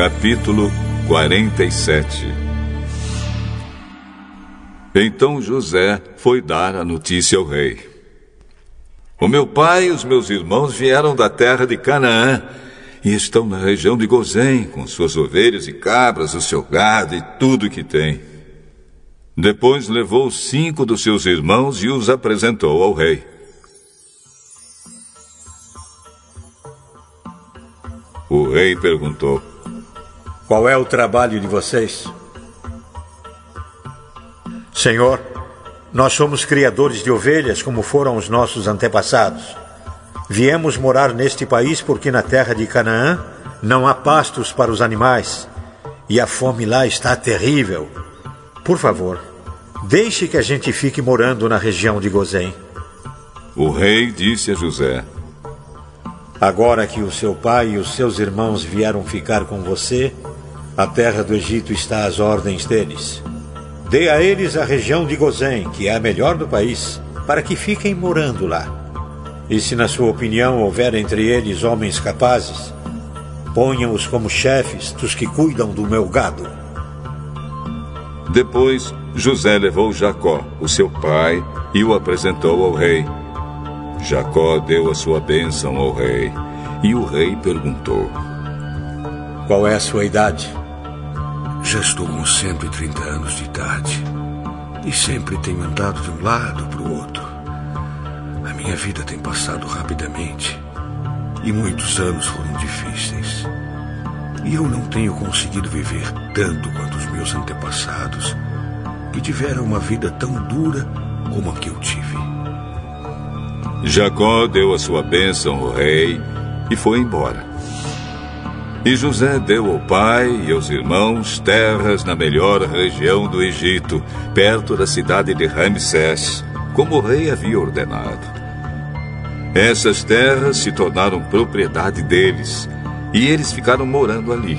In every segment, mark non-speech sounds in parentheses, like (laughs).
Capítulo 47 Então José foi dar a notícia ao rei. O meu pai e os meus irmãos vieram da terra de Canaã e estão na região de Gozém, com suas ovelhas e cabras, o seu gado e tudo que tem. Depois levou cinco dos seus irmãos e os apresentou ao rei. O rei perguntou: Qual é o trabalho de vocês? Senhor, nós somos criadores de ovelhas como foram os nossos antepassados. Viemos morar neste país porque na terra de Canaã não há pastos para os animais e a fome lá está terrível. Por favor, deixe que a gente fique morando na região de Gozém. O rei disse a José: Agora que o seu pai e os seus irmãos vieram ficar com você, a terra do Egito está às ordens deles. Dê a eles a região de Gozém, que é a melhor do país, para que fiquem morando lá. E se, na sua opinião, houver entre eles homens capazes, ponham-os como chefes dos que cuidam do meu gado. Depois, José levou Jacó, o seu pai, e o apresentou ao rei. Jacó deu a sua bênção ao rei, e o rei perguntou: Qual é a sua idade? Já estou com 130 anos de idade e sempre tenho andado de um lado para o outro. A minha vida tem passado rapidamente e muitos anos foram difíceis. E eu não tenho conseguido viver tanto quanto os meus antepassados, que tiveram uma vida tão dura como a que eu tive. Jacó deu a sua bênção ao rei e foi embora. E José deu ao pai e aos irmãos terras na melhor região do Egito, perto da cidade de Ramsés, como o rei havia ordenado. Essas terras se tornaram propriedade deles e eles ficaram morando ali.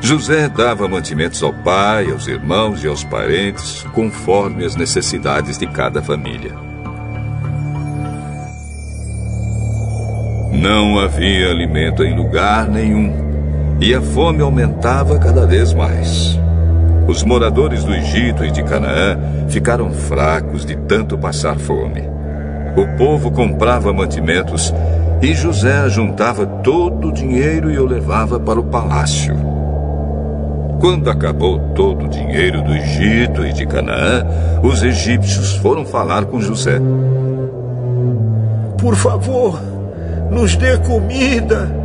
José dava mantimentos ao pai, aos irmãos e aos parentes, conforme as necessidades de cada família. Não havia alimento em lugar nenhum e a fome aumentava cada vez mais. Os moradores do Egito e de Canaã ficaram fracos de tanto passar fome. O povo comprava mantimentos e José juntava todo o dinheiro e o levava para o palácio. Quando acabou todo o dinheiro do Egito e de Canaã, os egípcios foram falar com José. Por favor, nos dê comida.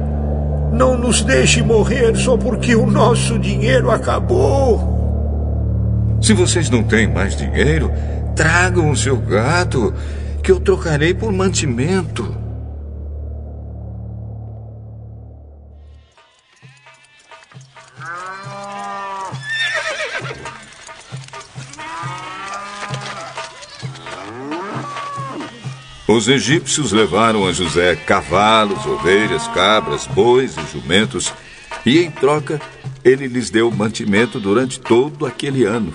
Não nos deixe morrer só porque o nosso dinheiro acabou. Se vocês não têm mais dinheiro, tragam o seu gato, que eu trocarei por mantimento. Os egípcios levaram a José cavalos, ovelhas, cabras, bois e jumentos, e em troca ele lhes deu mantimento durante todo aquele ano.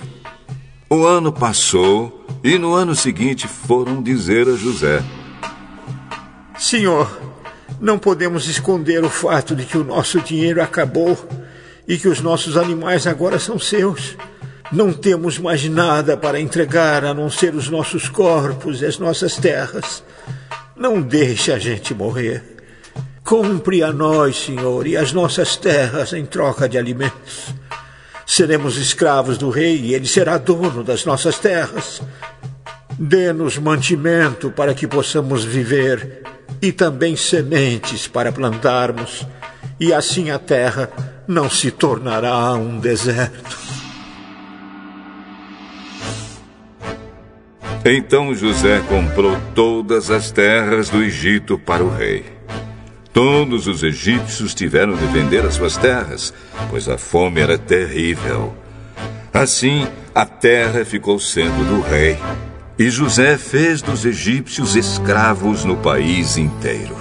O ano passou e no ano seguinte foram dizer a José: Senhor, não podemos esconder o fato de que o nosso dinheiro acabou e que os nossos animais agora são seus. Não temos mais nada para entregar a não ser os nossos corpos e as nossas terras. Não deixe a gente morrer. Compre a nós, Senhor, e as nossas terras em troca de alimentos. Seremos escravos do rei e ele será dono das nossas terras. Dê-nos mantimento para que possamos viver e também sementes para plantarmos, e assim a terra não se tornará um deserto. Então José comprou todas as terras do Egito para o rei. Todos os egípcios tiveram de vender as suas terras, pois a fome era terrível. Assim, a terra ficou sendo do rei. E José fez dos egípcios escravos no país inteiro.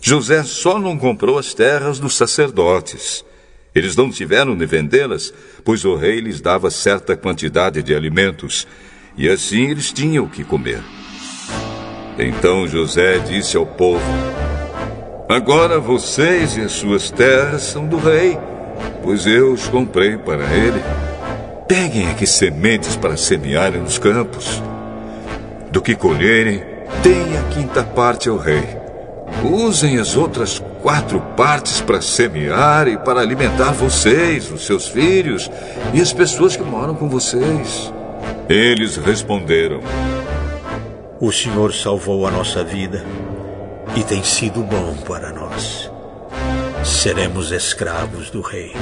José só não comprou as terras dos sacerdotes. Eles não tiveram de vendê-las, pois o rei lhes dava certa quantidade de alimentos, e assim eles tinham o que comer. Então José disse ao povo: Agora vocês e as suas terras são do rei, pois eu os comprei para ele. Peguem aqui sementes para semearem nos campos. Do que colherem, deem a quinta parte ao rei. Usem as outras quatro partes para semear e para alimentar vocês, os seus filhos e as pessoas que moram com vocês. Eles responderam: O Senhor salvou a nossa vida e tem sido bom para nós. Seremos escravos do rei.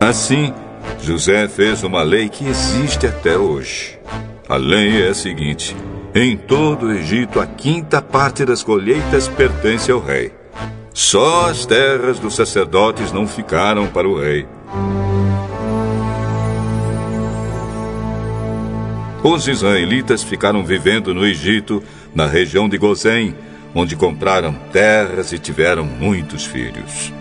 Assim, José fez uma lei que existe até hoje. A lei é a seguinte: em todo o Egito, a quinta parte das colheitas pertence ao rei. Só as terras dos sacerdotes não ficaram para o rei. Os israelitas ficaram vivendo no Egito, na região de Gozém, onde compraram terras e tiveram muitos filhos.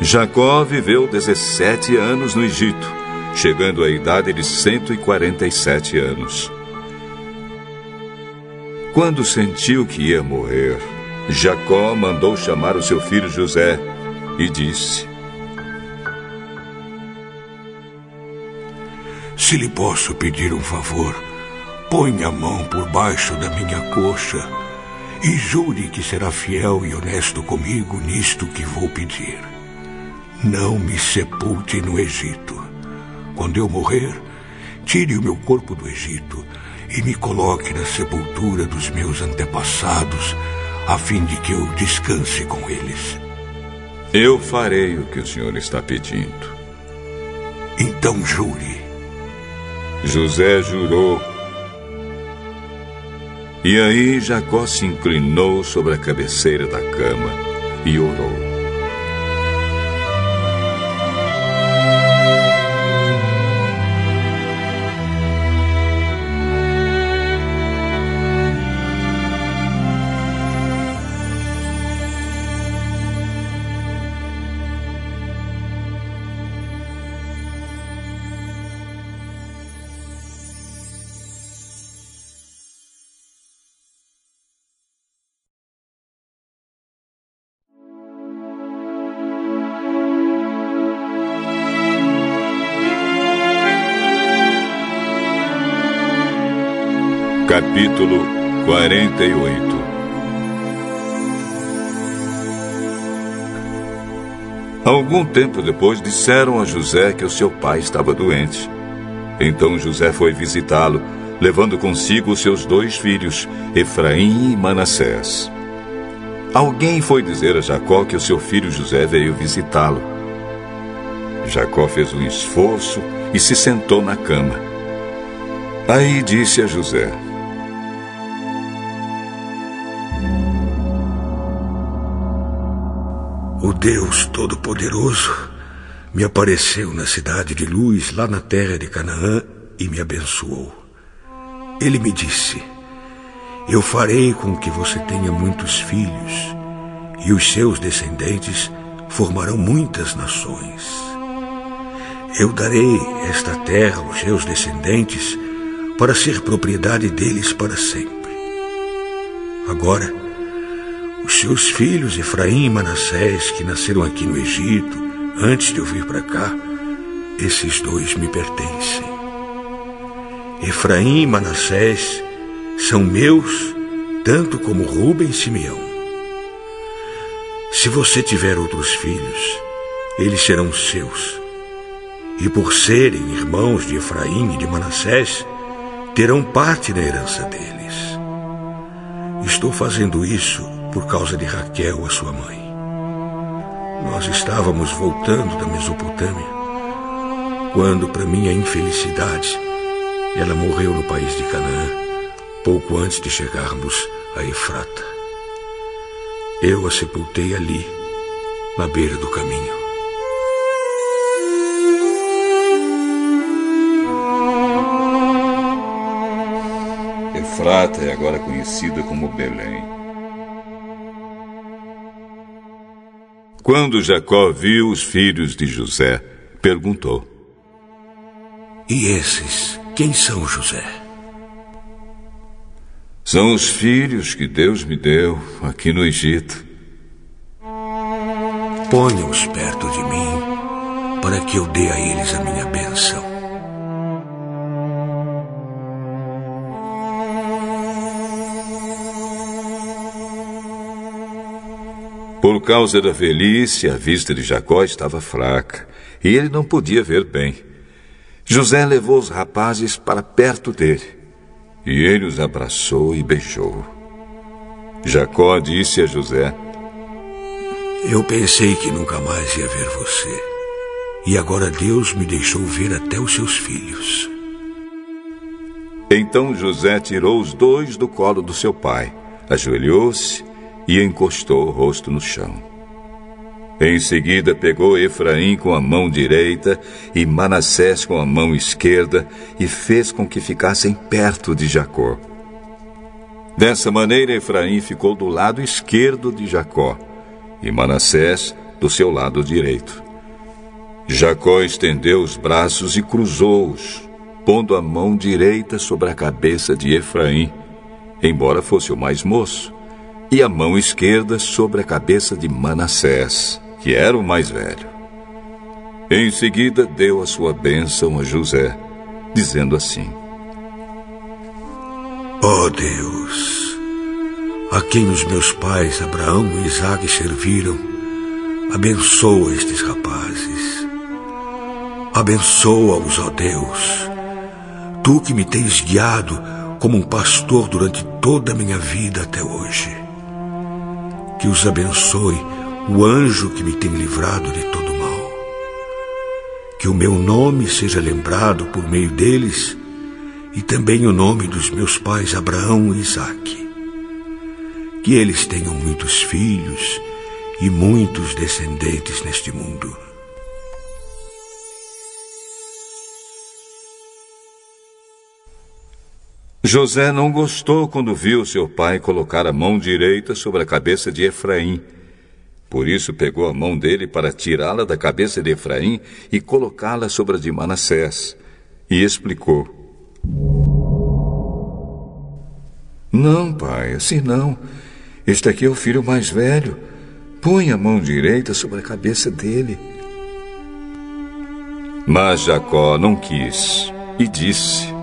Jacó viveu 17 anos no Egito, chegando à idade de 147 anos. Quando sentiu que ia morrer, Jacó mandou chamar o seu filho José e disse: Se lhe posso pedir um favor, ponha a mão por baixo da minha coxa e jure que será fiel e honesto comigo nisto que vou pedir. Não me sepulte no Egito. Quando eu morrer, tire o meu corpo do Egito e me coloque na sepultura dos meus antepassados, a fim de que eu descanse com eles. Eu farei o que o senhor está pedindo. Então jure. José jurou e aí Jacó se inclinou sobre a cabeceira da cama e orou. Capítulo 48 Algum tempo depois disseram a José que o seu pai estava doente. Então José foi visitá-lo, levando consigo os seus dois filhos, Efraim e Manassés. Alguém foi dizer a Jacó que o seu filho José veio visitá-lo. Jacó fez um esforço e se sentou na cama. Aí disse a José: O Deus Todo-Poderoso me apareceu na cidade de Luz, lá na terra de Canaã, e me abençoou. Ele me disse: Eu farei com que você tenha muitos filhos, e os seus descendentes formarão muitas nações. Eu darei esta terra aos seus descendentes para ser propriedade deles para sempre. Agora, os seus filhos, Efraim e Manassés, que nasceram aqui no Egito, antes de eu vir para cá, esses dois me pertencem. Efraim e Manassés são meus, tanto como Rubem e Simeão. Se você tiver outros filhos, eles serão seus. E por serem irmãos de Efraim e de Manassés, terão parte da herança deles. Estou fazendo isso por causa de Raquel, a sua mãe. Nós estávamos voltando da Mesopotâmia quando, para minha infelicidade, ela morreu no país de Canaã, pouco antes de chegarmos a Efrata. Eu a sepultei ali, na beira do caminho. Efrata é agora conhecida como Belém. Quando Jacó viu os filhos de José, perguntou: E esses, quem são José? São os filhos que Deus me deu aqui no Egito. Ponha-os perto de mim, para que eu dê a eles a minha bênção. Por causa da velhice, a vista de Jacó estava fraca e ele não podia ver bem. José levou os rapazes para perto dele e ele os abraçou e beijou. Jacó disse a José: Eu pensei que nunca mais ia ver você. E agora Deus me deixou ver até os seus filhos. Então José tirou os dois do colo do seu pai, ajoelhou-se e encostou o rosto no chão. Em seguida, pegou Efraim com a mão direita e Manassés com a mão esquerda e fez com que ficassem perto de Jacó. Dessa maneira, Efraim ficou do lado esquerdo de Jacó e Manassés do seu lado direito. Jacó estendeu os braços e cruzou-os, pondo a mão direita sobre a cabeça de Efraim, embora fosse o mais moço e a mão esquerda sobre a cabeça de Manassés, que era o mais velho. Em seguida, deu a sua bênção a José, dizendo assim: Ó oh Deus, a quem os meus pais Abraão e Isaac serviram, abençoa estes rapazes. Abençoa-os, ó Deus. Tu que me tens guiado como um pastor durante toda a minha vida até hoje que os abençoe o anjo que me tem livrado de todo mal. Que o meu nome seja lembrado por meio deles e também o nome dos meus pais Abraão e Isaque. Que eles tenham muitos filhos e muitos descendentes neste mundo. José não gostou quando viu seu pai colocar a mão direita sobre a cabeça de Efraim. Por isso pegou a mão dele para tirá-la da cabeça de Efraim e colocá-la sobre a de Manassés. E explicou: Não, pai, assim não. Este aqui é o filho mais velho. Põe a mão direita sobre a cabeça dele. Mas Jacó não quis e disse: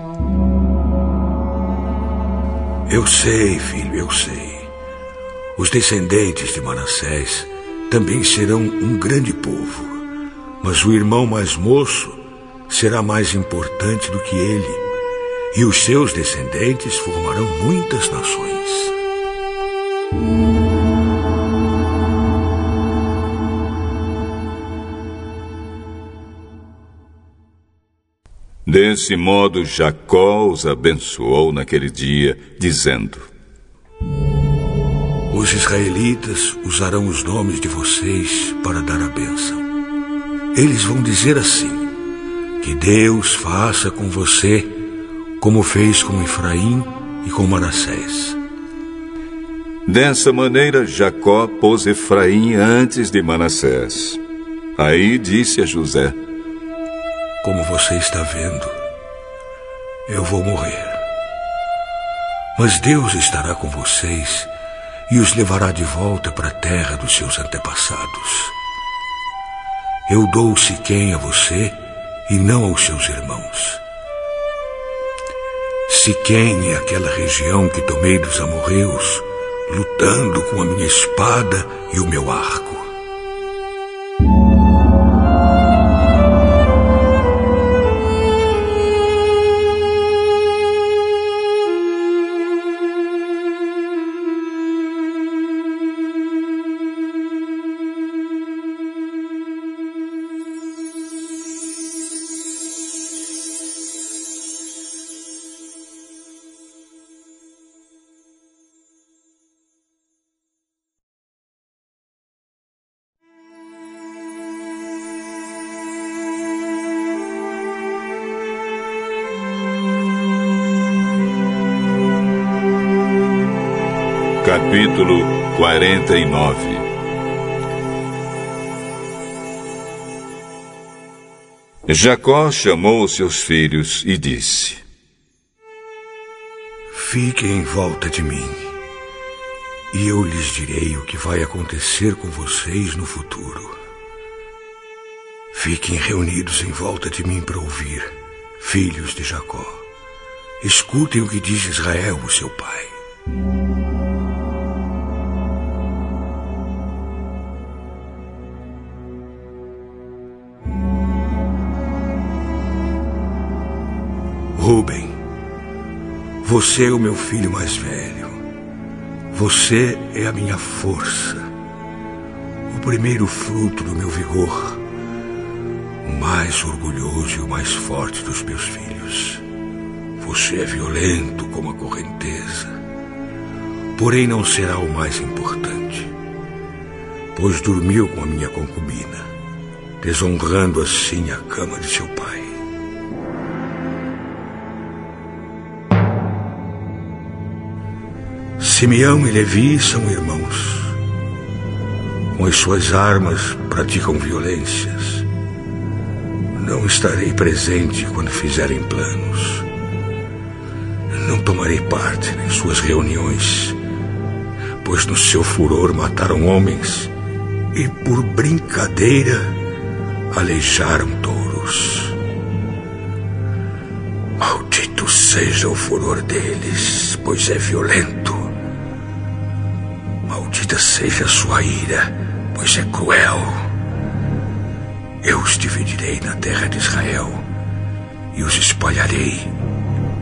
eu sei, filho, eu sei. Os descendentes de Manassés também serão um grande povo, mas o irmão mais moço será mais importante do que ele, e os seus descendentes formarão muitas nações. Desse modo, Jacó os abençoou naquele dia, dizendo: Os israelitas usarão os nomes de vocês para dar a bênção. Eles vão dizer assim: Que Deus faça com você como fez com Efraim e com Manassés. Dessa maneira, Jacó pôs Efraim antes de Manassés. Aí disse a José: como você está vendo, eu vou morrer. Mas Deus estará com vocês e os levará de volta para a terra dos seus antepassados. Eu dou Siquém a você e não aos seus irmãos. Siquém é aquela região que tomei dos amorreus, lutando com a minha espada e o meu arco. 49 Jacó chamou seus filhos e disse: Fiquem em volta de mim, e eu lhes direi o que vai acontecer com vocês no futuro. Fiquem reunidos em volta de mim para ouvir, filhos de Jacó. Escutem o que diz Israel, o seu pai. Ruben, você é o meu filho mais velho. Você é a minha força, o primeiro fruto do meu vigor o mais orgulhoso e o mais forte dos meus filhos. Você é violento como a correnteza, porém não será o mais importante, pois dormiu com a minha concubina, desonrando assim a cama de seu pai. Simeão e Levi são irmãos. Com as suas armas praticam violências. Não estarei presente quando fizerem planos. Não tomarei parte em suas reuniões, pois no seu furor mataram homens e, por brincadeira, aleijaram touros. Maldito seja o furor deles, pois é violento. Maldita seja a sua ira, pois é cruel. Eu os dividirei na terra de Israel e os espalharei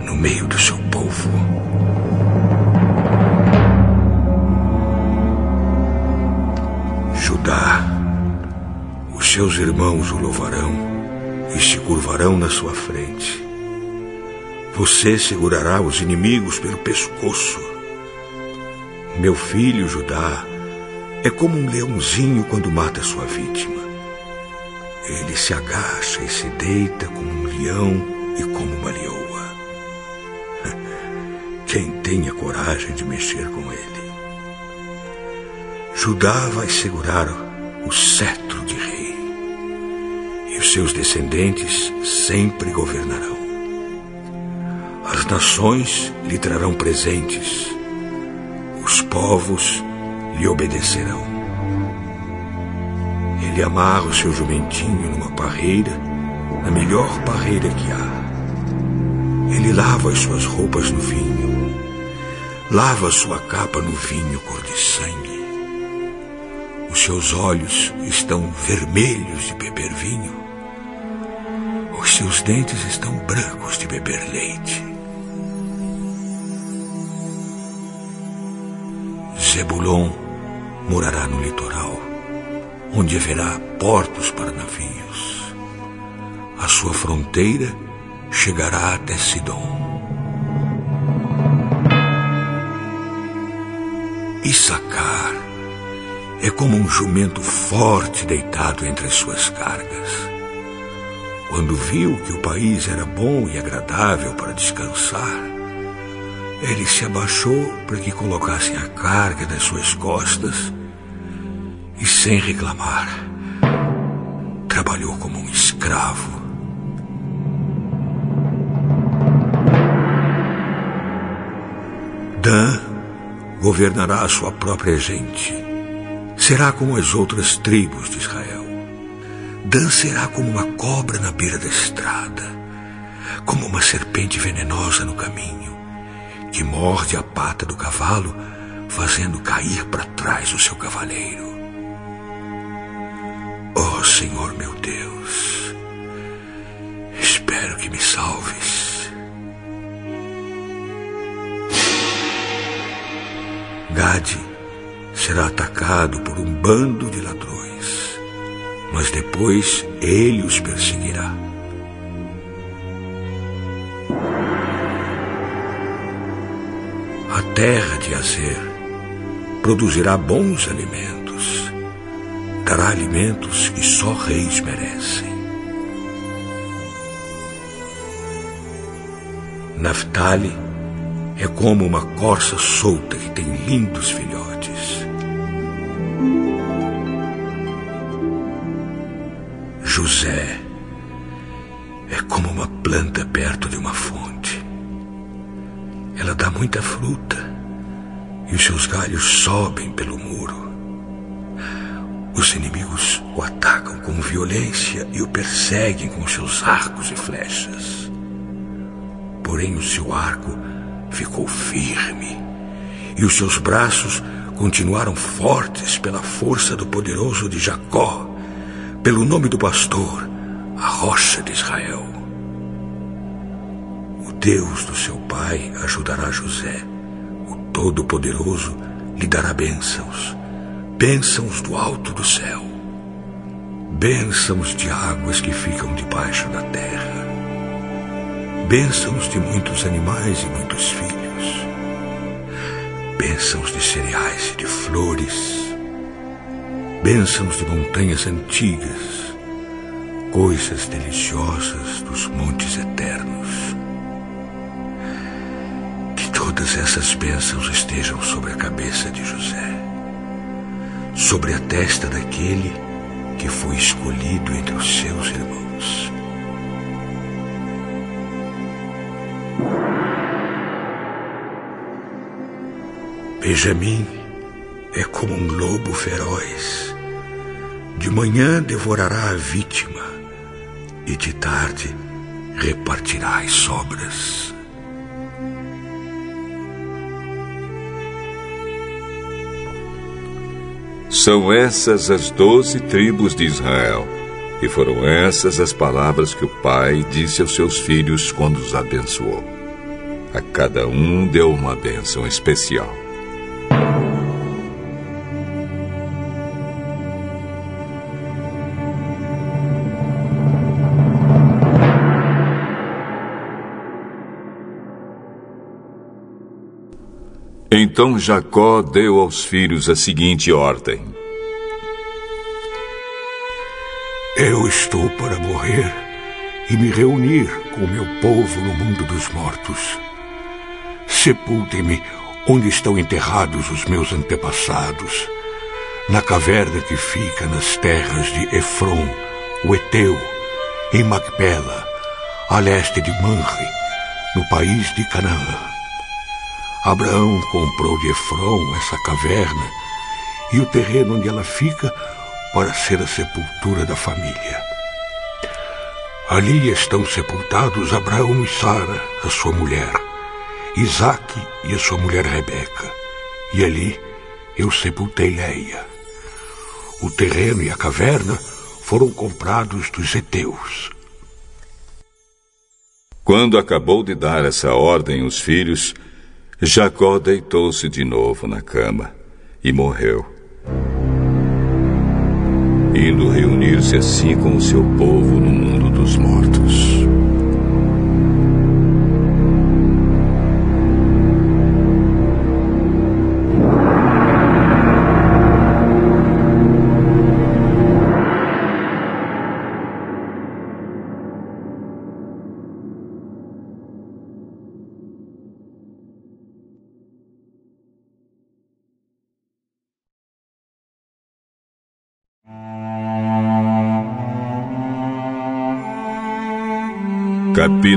no meio do seu povo. Judá, os seus irmãos o louvarão e se curvarão na sua frente. Você segurará os inimigos pelo pescoço. Meu filho Judá é como um leãozinho quando mata sua vítima. Ele se agacha e se deita como um leão e como uma leoa. (laughs) Quem tem a coragem de mexer com ele? Judá vai segurar o cetro de rei, e os seus descendentes sempre governarão. As nações lhe trarão presentes, os povos lhe obedecerão. Ele amarra o seu jumentinho numa parreira, na melhor parreira que há. Ele lava as suas roupas no vinho, lava sua capa no vinho cor de sangue. Os seus olhos estão vermelhos de beber vinho. Os seus dentes estão brancos de beber leite. Zebulon morará no litoral onde haverá portos para navios. A sua fronteira chegará até Sidom. Issacar é como um jumento forte deitado entre as suas cargas. Quando viu que o país era bom e agradável para descansar, ele se abaixou para que colocassem a carga das suas costas e sem reclamar, trabalhou como um escravo. Dan governará a sua própria gente. Será como as outras tribos de Israel. Dan será como uma cobra na beira da estrada, como uma serpente venenosa no caminho, que morde a pata do cavalo, fazendo cair para trás o seu cavaleiro. Oh Senhor meu Deus, espero que me salves. Gade será atacado por um bando de ladrões, mas depois ele os perseguirá. A terra de Azer produzirá bons alimentos dará alimentos que só reis merecem. Naftali é como uma corça solta que tem lindos filhotes. José é como uma planta perto de uma fonte. Ela dá muita fruta e os seus galhos sobem pelo muro. Os inimigos o atacam com violência e o perseguem com seus arcos e flechas. Porém, o seu arco ficou firme e os seus braços continuaram fortes pela força do poderoso de Jacó, pelo nome do pastor, a rocha de Israel. Deus do seu pai ajudará José. O Todo-Poderoso lhe dará bênçãos, bênçãos do alto do céu, bênçãos de águas que ficam debaixo da terra, bênçãos de muitos animais e muitos filhos bênçãos de cereais e de flores, bênçãos de montanhas antigas, coisas deliciosas dos montes eternos. Todas essas bênçãos estejam sobre a cabeça de José, sobre a testa daquele que foi escolhido entre os seus irmãos. Benjamim é como um lobo feroz. De manhã devorará a vítima e de tarde repartirá as sobras. São essas as doze tribos de Israel. E foram essas as palavras que o pai disse aos seus filhos quando os abençoou. A cada um deu uma bênção especial. Então Jacó deu aos filhos a seguinte ordem: Eu estou para morrer e me reunir com meu povo no mundo dos mortos. Sepultem-me onde estão enterrados os meus antepassados, na caverna que fica nas terras de Efron, o Eteu, em Macpela, a leste de Manre, no país de Canaã. Abraão comprou de Efron essa caverna e o terreno onde ela fica para ser a sepultura da família. Ali estão sepultados Abraão e Sara, a sua mulher, Isaque e a sua mulher Rebeca. E ali eu sepultei Leia. O terreno e a caverna foram comprados dos heteus. Quando acabou de dar essa ordem aos filhos, Jacó deitou-se de novo na cama e morreu. Indo reunir-se assim com o seu povo no mundo dos mortos.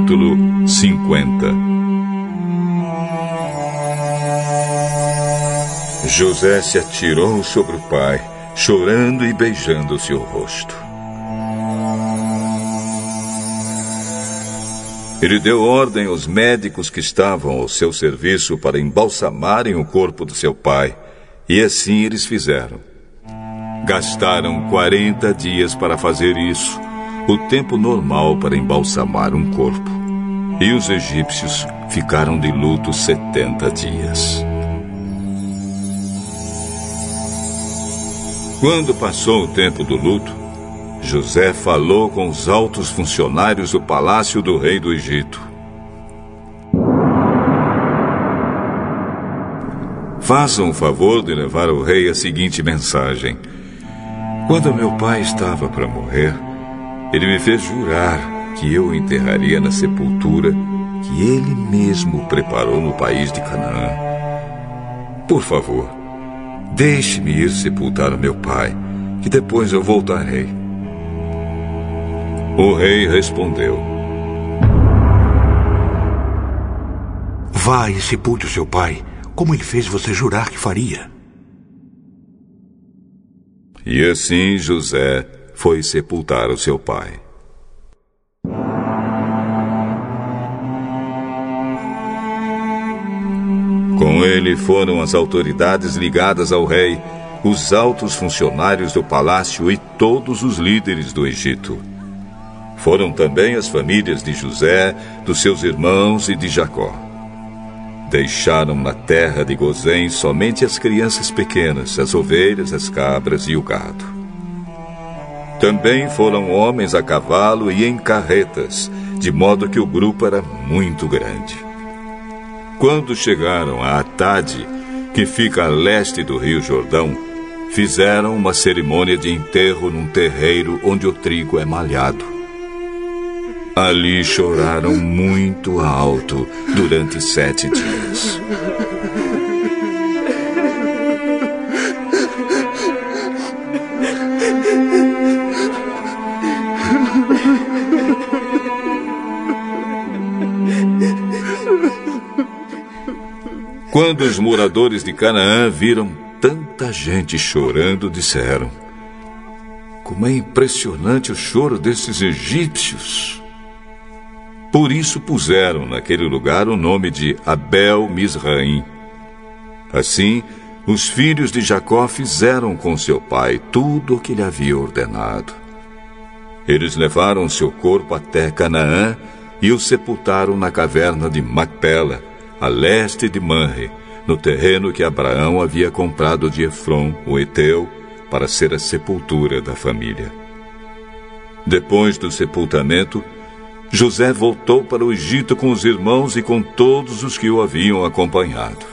Capítulo 50 José se atirou sobre o pai, chorando e beijando seu rosto. Ele deu ordem aos médicos que estavam ao seu serviço para embalsamarem o corpo do seu pai, e assim eles fizeram. Gastaram 40 dias para fazer isso o tempo normal para embalsamar um corpo. E os egípcios ficaram de luto 70 dias. Quando passou o tempo do luto, José falou com os altos funcionários do palácio do rei do Egito. Façam o favor de levar ao rei a seguinte mensagem: Quando meu pai estava para morrer, ele me fez jurar que eu o enterraria na sepultura que ele mesmo preparou no país de Canaã. Por favor, deixe-me ir sepultar o meu pai, que depois eu voltarei. O rei respondeu: Vá e sepulte o seu pai, como ele fez você jurar que faria. E assim José foi sepultar o seu pai. Com ele foram as autoridades ligadas ao rei, os altos funcionários do palácio e todos os líderes do Egito. Foram também as famílias de José, dos seus irmãos e de Jacó. Deixaram na terra de Gozém somente as crianças pequenas, as ovelhas, as cabras e o gado. Também foram homens a cavalo e em carretas, de modo que o grupo era muito grande. Quando chegaram a Atade, que fica a leste do rio Jordão, fizeram uma cerimônia de enterro num terreiro onde o trigo é malhado. Ali choraram muito alto durante sete dias. Quando os moradores de Canaã viram tanta gente chorando, disseram: Como é impressionante o choro desses egípcios! Por isso puseram naquele lugar o nome de Abel Misraim. Assim, os filhos de Jacó fizeram com seu pai tudo o que lhe havia ordenado. Eles levaram seu corpo até Canaã e o sepultaram na caverna de Macpela, a leste de Manre, no terreno que Abraão havia comprado de Efron, o Eteu, para ser a sepultura da família. Depois do sepultamento, José voltou para o Egito com os irmãos e com todos os que o haviam acompanhado.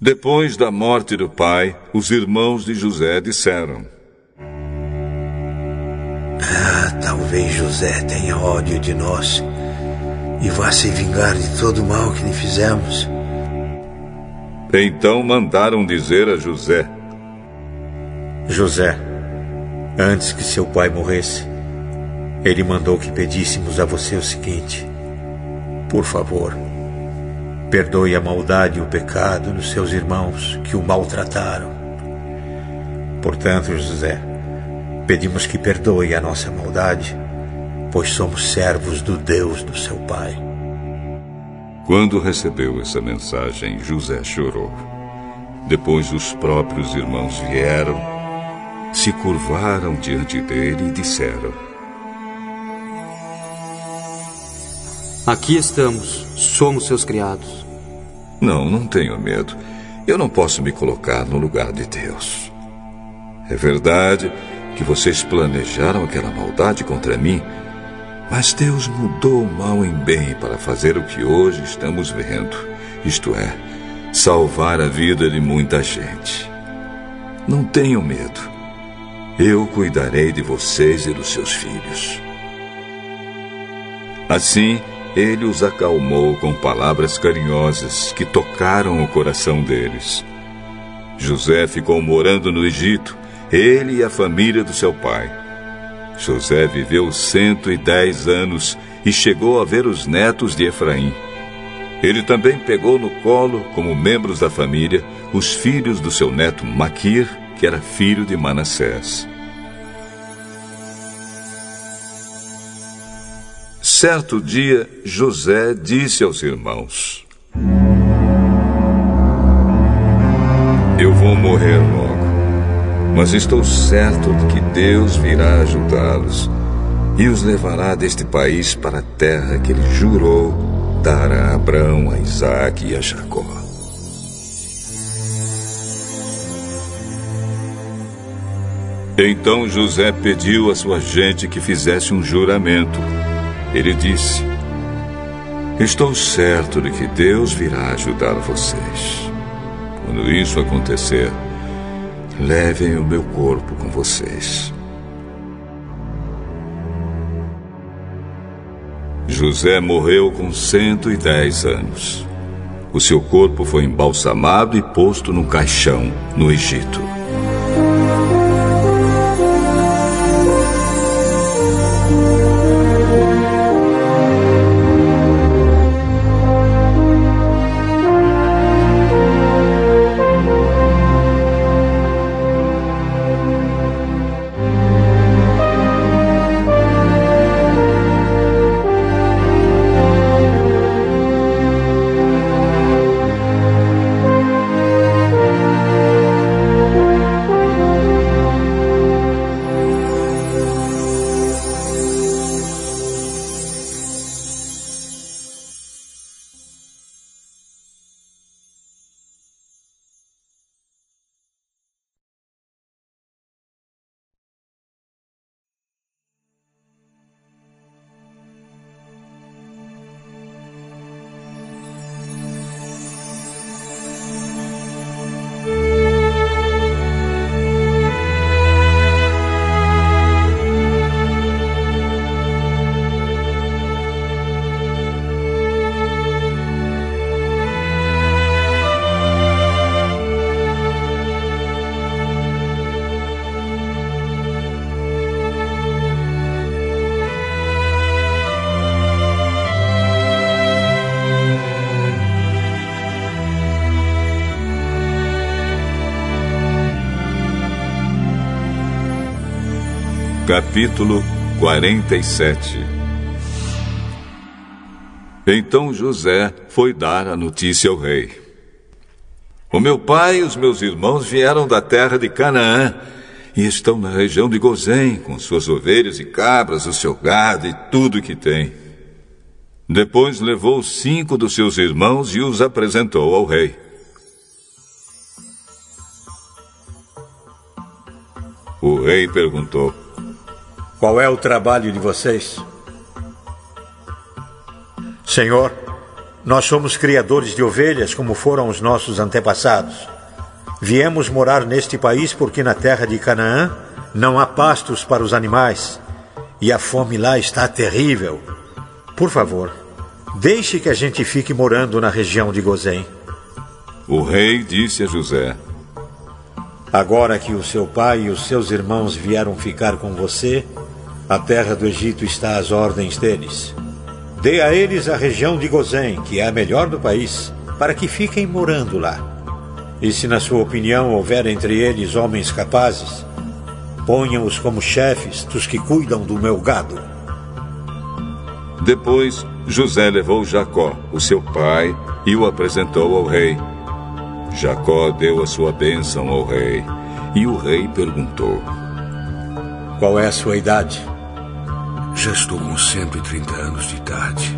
Depois da morte do pai, os irmãos de José disseram: Ah, talvez José tenha ódio de nós e vá se vingar de todo o mal que lhe fizemos. Então mandaram dizer a José: José, antes que seu pai morresse, ele mandou que pedíssemos a você o seguinte: Por favor, perdoe a maldade e o pecado dos seus irmãos que o maltrataram. Portanto, José, pedimos que perdoe a nossa maldade, pois somos servos do Deus do seu pai. Quando recebeu essa mensagem, José chorou. Depois os próprios irmãos vieram se curvaram diante dele e disseram: Aqui estamos, somos seus criados. Não, não tenho medo. Eu não posso me colocar no lugar de Deus. É verdade que vocês planejaram aquela maldade contra mim, mas Deus mudou o mal em bem para fazer o que hoje estamos vendo, isto é, salvar a vida de muita gente. Não tenham medo. Eu cuidarei de vocês e dos seus filhos. Assim, ele os acalmou com palavras carinhosas que tocaram o coração deles. José ficou morando no Egito, ele e a família do seu pai. José viveu 110 anos e chegou a ver os netos de Efraim. Ele também pegou no colo, como membros da família, os filhos do seu neto Maquir que era filho de Manassés. Certo dia, José disse aos irmãos: Eu vou morrer logo, mas estou certo de que Deus virá ajudá-los e os levará deste país para a terra que ele jurou dar a Abraão, a Isaac e a Jacó. Então José pediu à sua gente que fizesse um juramento. Ele disse: Estou certo de que Deus virá ajudar vocês. Quando isso acontecer, levem o meu corpo com vocês. José morreu com 110 anos. O seu corpo foi embalsamado e posto num caixão no Egito. Capítulo 47 Então José foi dar a notícia ao rei. O meu pai e os meus irmãos vieram da terra de Canaã e estão na região de Gozém, com suas ovelhas e cabras, o seu gado e tudo que tem. Depois levou cinco dos seus irmãos e os apresentou ao rei. O rei perguntou: Qual é o trabalho de vocês? Senhor, nós somos criadores de ovelhas como foram os nossos antepassados. Viemos morar neste país porque na terra de Canaã não há pastos para os animais e a fome lá está terrível. Por favor, deixe que a gente fique morando na região de Gozém. O rei disse a José: Agora que o seu pai e os seus irmãos vieram ficar com você, a terra do Egito está às ordens deles. Dê a eles a região de Gozém, que é a melhor do país, para que fiquem morando lá. E se, na sua opinião, houver entre eles homens capazes, ponham-os como chefes dos que cuidam do meu gado. Depois, José levou Jacó, o seu pai, e o apresentou ao rei. Jacó deu a sua bênção ao rei, e o rei perguntou: Qual é a sua idade? Já estou com 130 anos de idade,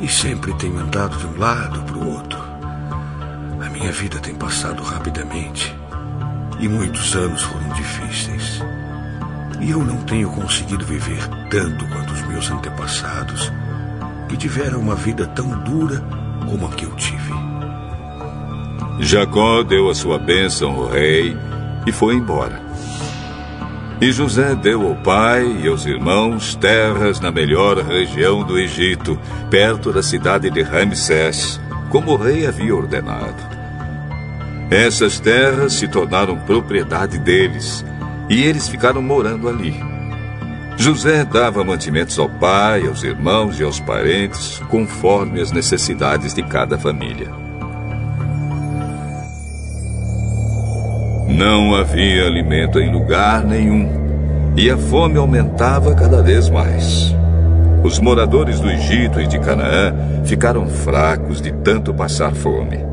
e sempre tenho andado de um lado para o outro a minha vida tem passado rapidamente e muitos anos foram difíceis. E eu não tenho conseguido viver tanto quanto os meus antepassados, que tiveram uma vida tão dura como a que eu tive. Jacó deu a sua bênção ao rei e foi embora. E José deu ao pai e aos irmãos terras na melhor região do Egito, perto da cidade de Ramsés, como o rei havia ordenado. Essas terras se tornaram propriedade deles e eles ficaram morando ali. José dava mantimentos ao pai, aos irmãos e aos parentes, conforme as necessidades de cada família. Não havia alimento em lugar nenhum e a fome aumentava cada vez mais. Os moradores do Egito e de Canaã ficaram fracos de tanto passar fome.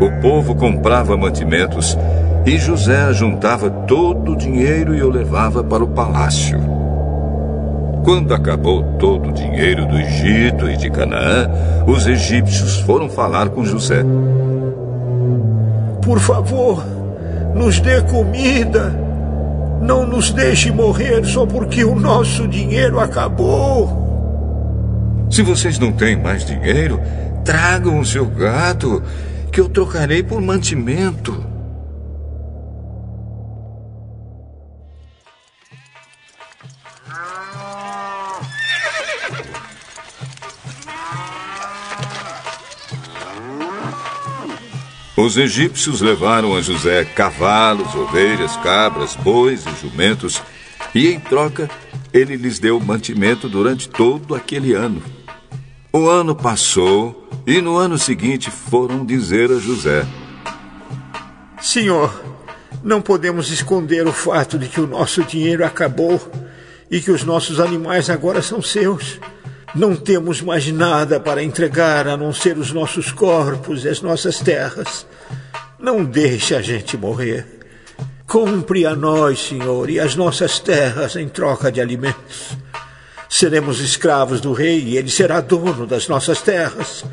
O povo comprava mantimentos e José juntava todo o dinheiro e o levava para o palácio. Quando acabou todo o dinheiro do Egito e de Canaã, os egípcios foram falar com José. Por favor, nos dê comida. Não nos deixe morrer só porque o nosso dinheiro acabou. Se vocês não têm mais dinheiro, tragam o seu gado que eu trocarei por mantimento. Os egípcios levaram a José cavalos, ovelhas, cabras, bois e jumentos, e em troca ele lhes deu mantimento durante todo aquele ano. O ano passou e no ano seguinte foram dizer a José: Senhor, não podemos esconder o fato de que o nosso dinheiro acabou e que os nossos animais agora são seus. Não temos mais nada para entregar a não ser os nossos corpos e as nossas terras. Não deixe a gente morrer. Compre a nós, Senhor, e as nossas terras em troca de alimentos. Seremos escravos do rei e ele será dono das nossas terras.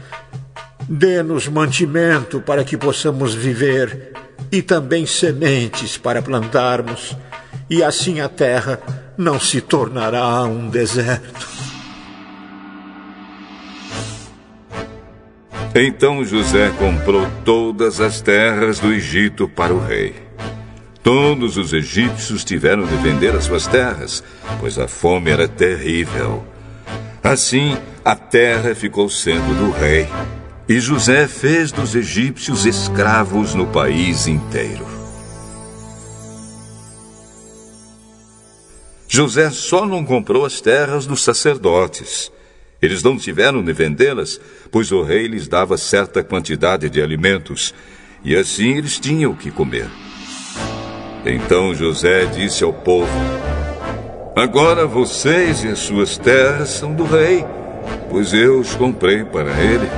Dê-nos mantimento para que possamos viver e também sementes para plantarmos, e assim a terra não se tornará um deserto. Então José comprou todas as terras do Egito para o rei. Todos os egípcios tiveram de vender as suas terras, pois a fome era terrível. Assim, a terra ficou sendo do rei. E José fez dos egípcios escravos no país inteiro. José só não comprou as terras dos sacerdotes. Eles não tiveram de vendê-las, pois o rei lhes dava certa quantidade de alimentos, e assim eles tinham o que comer. Então José disse ao povo: Agora vocês e as suas terras são do rei, pois eu os comprei para ele.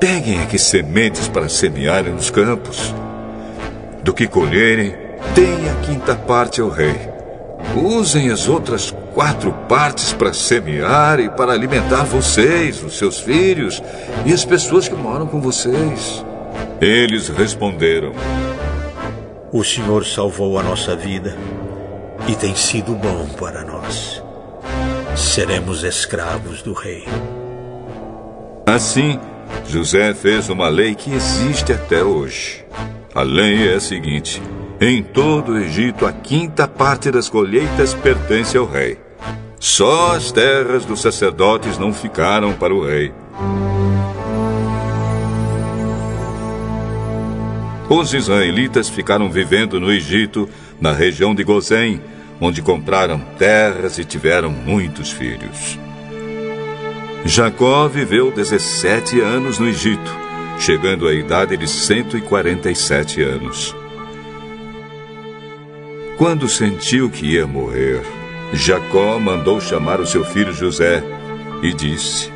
Peguem aqui sementes para semearem nos campos. Do que colherem, deem a quinta parte ao rei. Usem as outras quatro partes para semear e para alimentar vocês, os seus filhos e as pessoas que moram com vocês. Eles responderam: O Senhor salvou a nossa vida e tem sido bom para nós. Seremos escravos do rei. Assim, José fez uma lei que existe até hoje. A lei é a seguinte: em todo o Egito, a quinta parte das colheitas pertence ao rei. Só as terras dos sacerdotes não ficaram para o rei. Os israelitas ficaram vivendo no Egito, na região de Gozém, onde compraram terras e tiveram muitos filhos. Jacó viveu 17 anos no Egito, chegando à idade de 147 anos. Quando sentiu que ia morrer, Jacó mandou chamar o seu filho José e disse: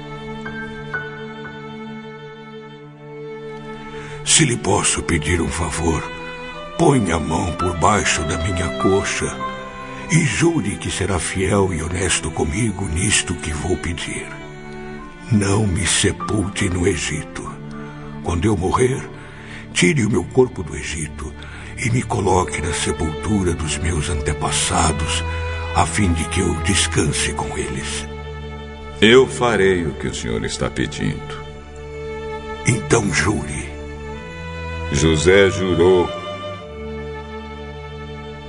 Se lhe posso pedir um favor, ponha a mão por baixo da minha coxa e jure que será fiel e honesto comigo nisto que vou pedir. Não me sepulte no Egito. Quando eu morrer, tire o meu corpo do Egito e me coloque na sepultura dos meus antepassados, a fim de que eu descanse com eles. Eu farei o que o senhor está pedindo. Então jure. José jurou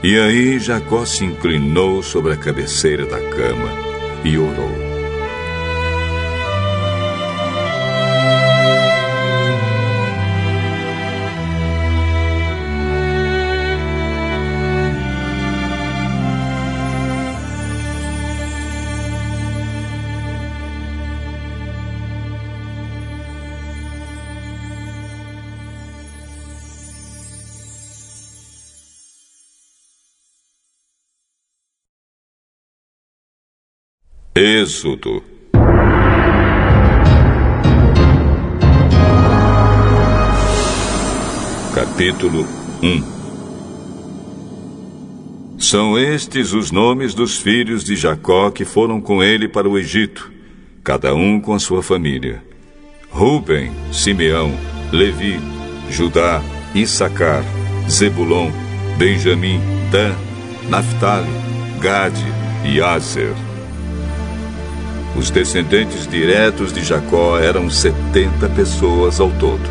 e aí Jacó se inclinou sobre a cabeceira da cama e orou. Êxodo. Capítulo 1 São estes os nomes dos filhos de Jacó que foram com ele para o Egito, cada um com a sua família: Ruben, Simeão, Levi, Judá, Issacar, Zebulon, Benjamim, Dan, Naphtali, Gade e Aser. Os descendentes diretos de Jacó eram 70 pessoas ao todo.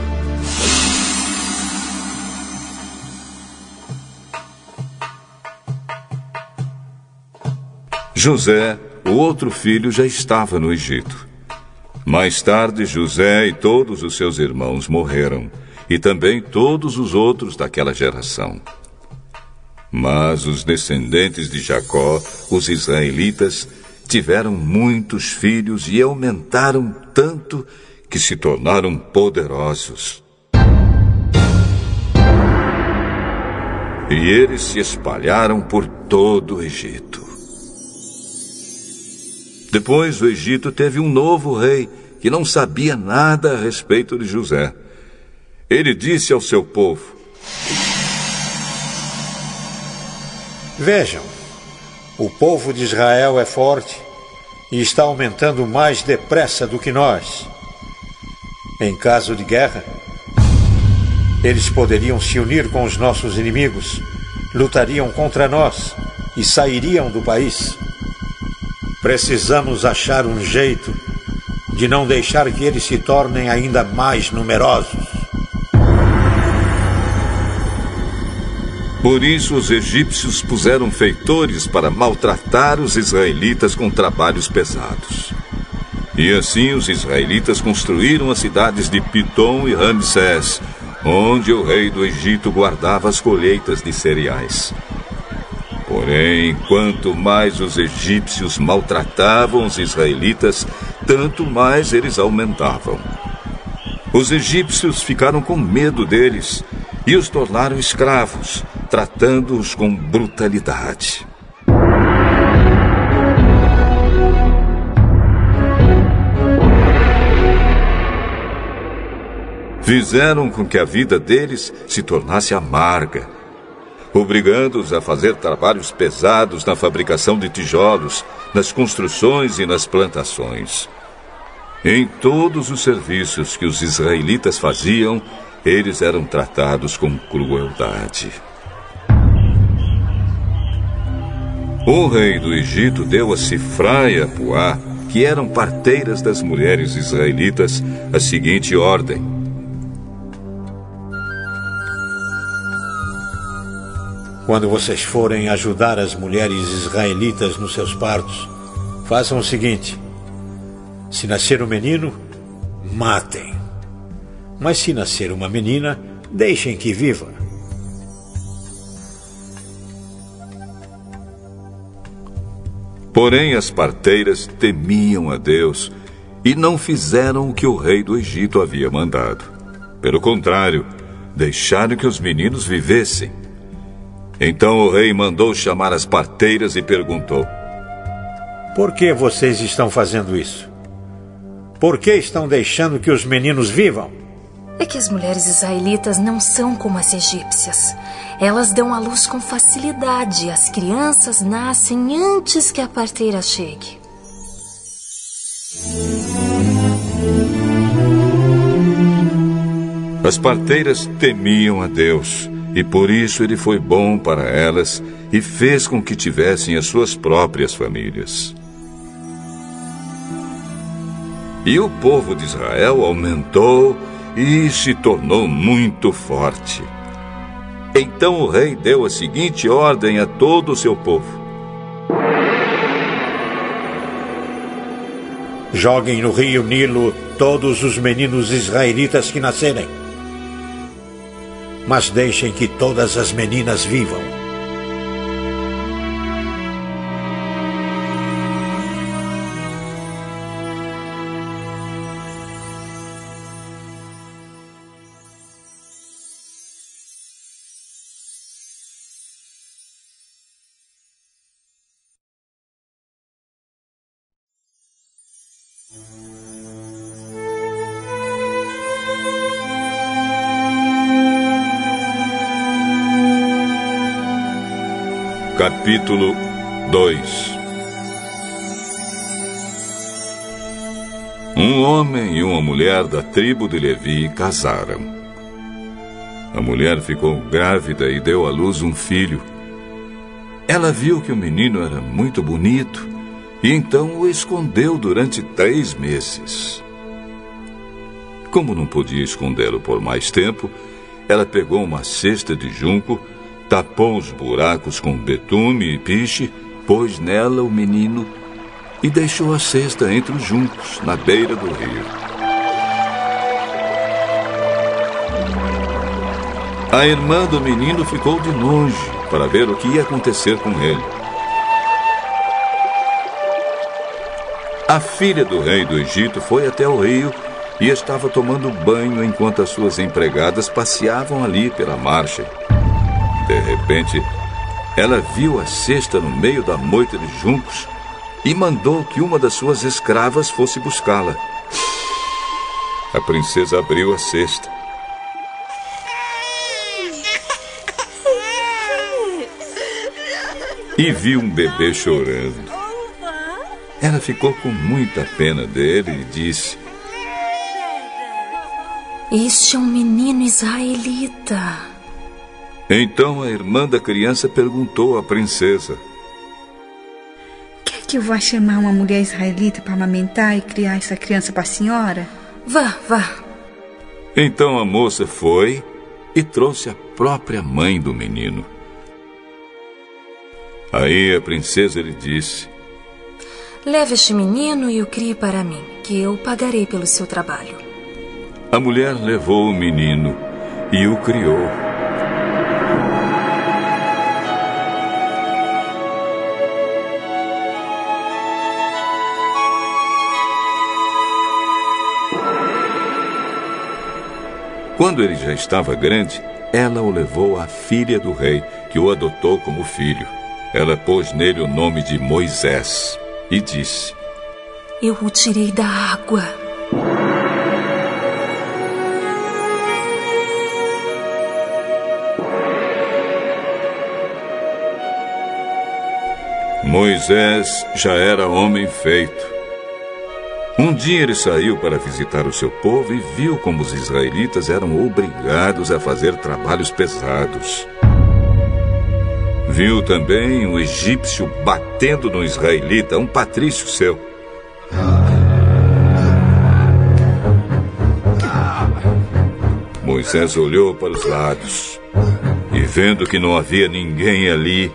José, o outro filho, já estava no Egito. Mais tarde, José e todos os seus irmãos morreram, e também todos os outros daquela geração. Mas os descendentes de Jacó, os israelitas, tiveram muitos filhos e aumentaram tanto que se tornaram poderosos. E eles se espalharam por todo o Egito. Depois o Egito teve um novo rei que não sabia nada a respeito de José. Ele disse ao seu povo: Vejam, o povo de Israel é forte e está aumentando mais depressa do que nós. Em caso de guerra, eles poderiam se unir com os nossos inimigos, lutariam contra nós e sairiam do país. Precisamos achar um jeito de não deixar que eles se tornem ainda mais numerosos. Por isso, os egípcios puseram feitores para maltratar os israelitas com trabalhos pesados. E assim os israelitas construíram as cidades de Pitom e Ramsés, onde o rei do Egito guardava as colheitas de cereais. Porém, quanto mais os egípcios maltratavam os israelitas, tanto mais eles aumentavam. Os egípcios ficaram com medo deles e os tornaram escravos, tratando-os com brutalidade. Fizeram com que a vida deles se tornasse amarga, obrigando-os a fazer trabalhos pesados na fabricação de tijolos, nas construções e nas plantações. Em todos os serviços que os israelitas faziam, eles eram tratados com crueldade. O rei do Egito deu a Sifra e a Puá, que eram parteiras das mulheres israelitas, a seguinte ordem: Quando vocês forem ajudar as mulheres israelitas nos seus partos, façam o seguinte: se nascer um menino, matem. Mas se nascer uma menina, deixem que viva. Porém, as parteiras temiam a Deus e não fizeram o que o rei do Egito havia mandado. Pelo contrário, deixaram que os meninos vivessem. Então o rei mandou chamar as parteiras e perguntou: Por que vocês estão fazendo isso? Por que estão deixando que os meninos vivam? É que as mulheres israelitas não são como as egípcias. Elas dão à luz com facilidade. As crianças nascem antes que a parteira chegue. As parteiras temiam a Deus e por isso ele foi bom para elas e fez com que tivessem as suas próprias famílias. E o povo de Israel aumentou e se tornou muito forte. Então o rei deu a seguinte ordem a todo o seu povo: Joguem no rio Nilo todos os meninos israelitas que nascerem. Mas deixem que todas as meninas vivam. Capítulo 2 Um homem e uma mulher da tribo de Levi casaram. A mulher ficou grávida e deu à luz um filho. Ela viu que o menino era muito bonito e então o escondeu durante três meses. Como não podia escondê-lo por mais tempo, ela pegou uma cesta de junco tapou os buracos com betume e piche, pôs nela o menino e deixou a cesta entre os juncos, na beira do rio. A irmã do menino ficou de longe para ver o que ia acontecer com ele. A filha do rei do Egito foi até o rio e estava tomando banho enquanto as suas empregadas passeavam ali pela margem. De repente, ela viu a cesta no meio da moita de juncos e mandou que uma das suas escravas fosse buscá-la. A princesa abriu a cesta. E viu um bebê chorando. Ela ficou com muita pena dele e disse: Este é um menino israelita. Então a irmã da criança perguntou à princesa: Quer que eu vá chamar uma mulher israelita para amamentar e criar essa criança para a senhora? Vá, vá. Então a moça foi e trouxe a própria mãe do menino. Aí a princesa lhe disse: Leve este menino e o crie para mim, que eu pagarei pelo seu trabalho. A mulher levou o menino e o criou. Quando ele já estava grande, ela o levou à filha do rei, que o adotou como filho. Ela pôs nele o nome de Moisés e disse: Eu o tirei da água. Moisés já era homem feito um dia ele saiu para visitar o seu povo e viu como os israelitas eram obrigados a fazer trabalhos pesados. Viu também um egípcio batendo no israelita, um patrício seu. Moisés olhou para os lados e, vendo que não havia ninguém ali,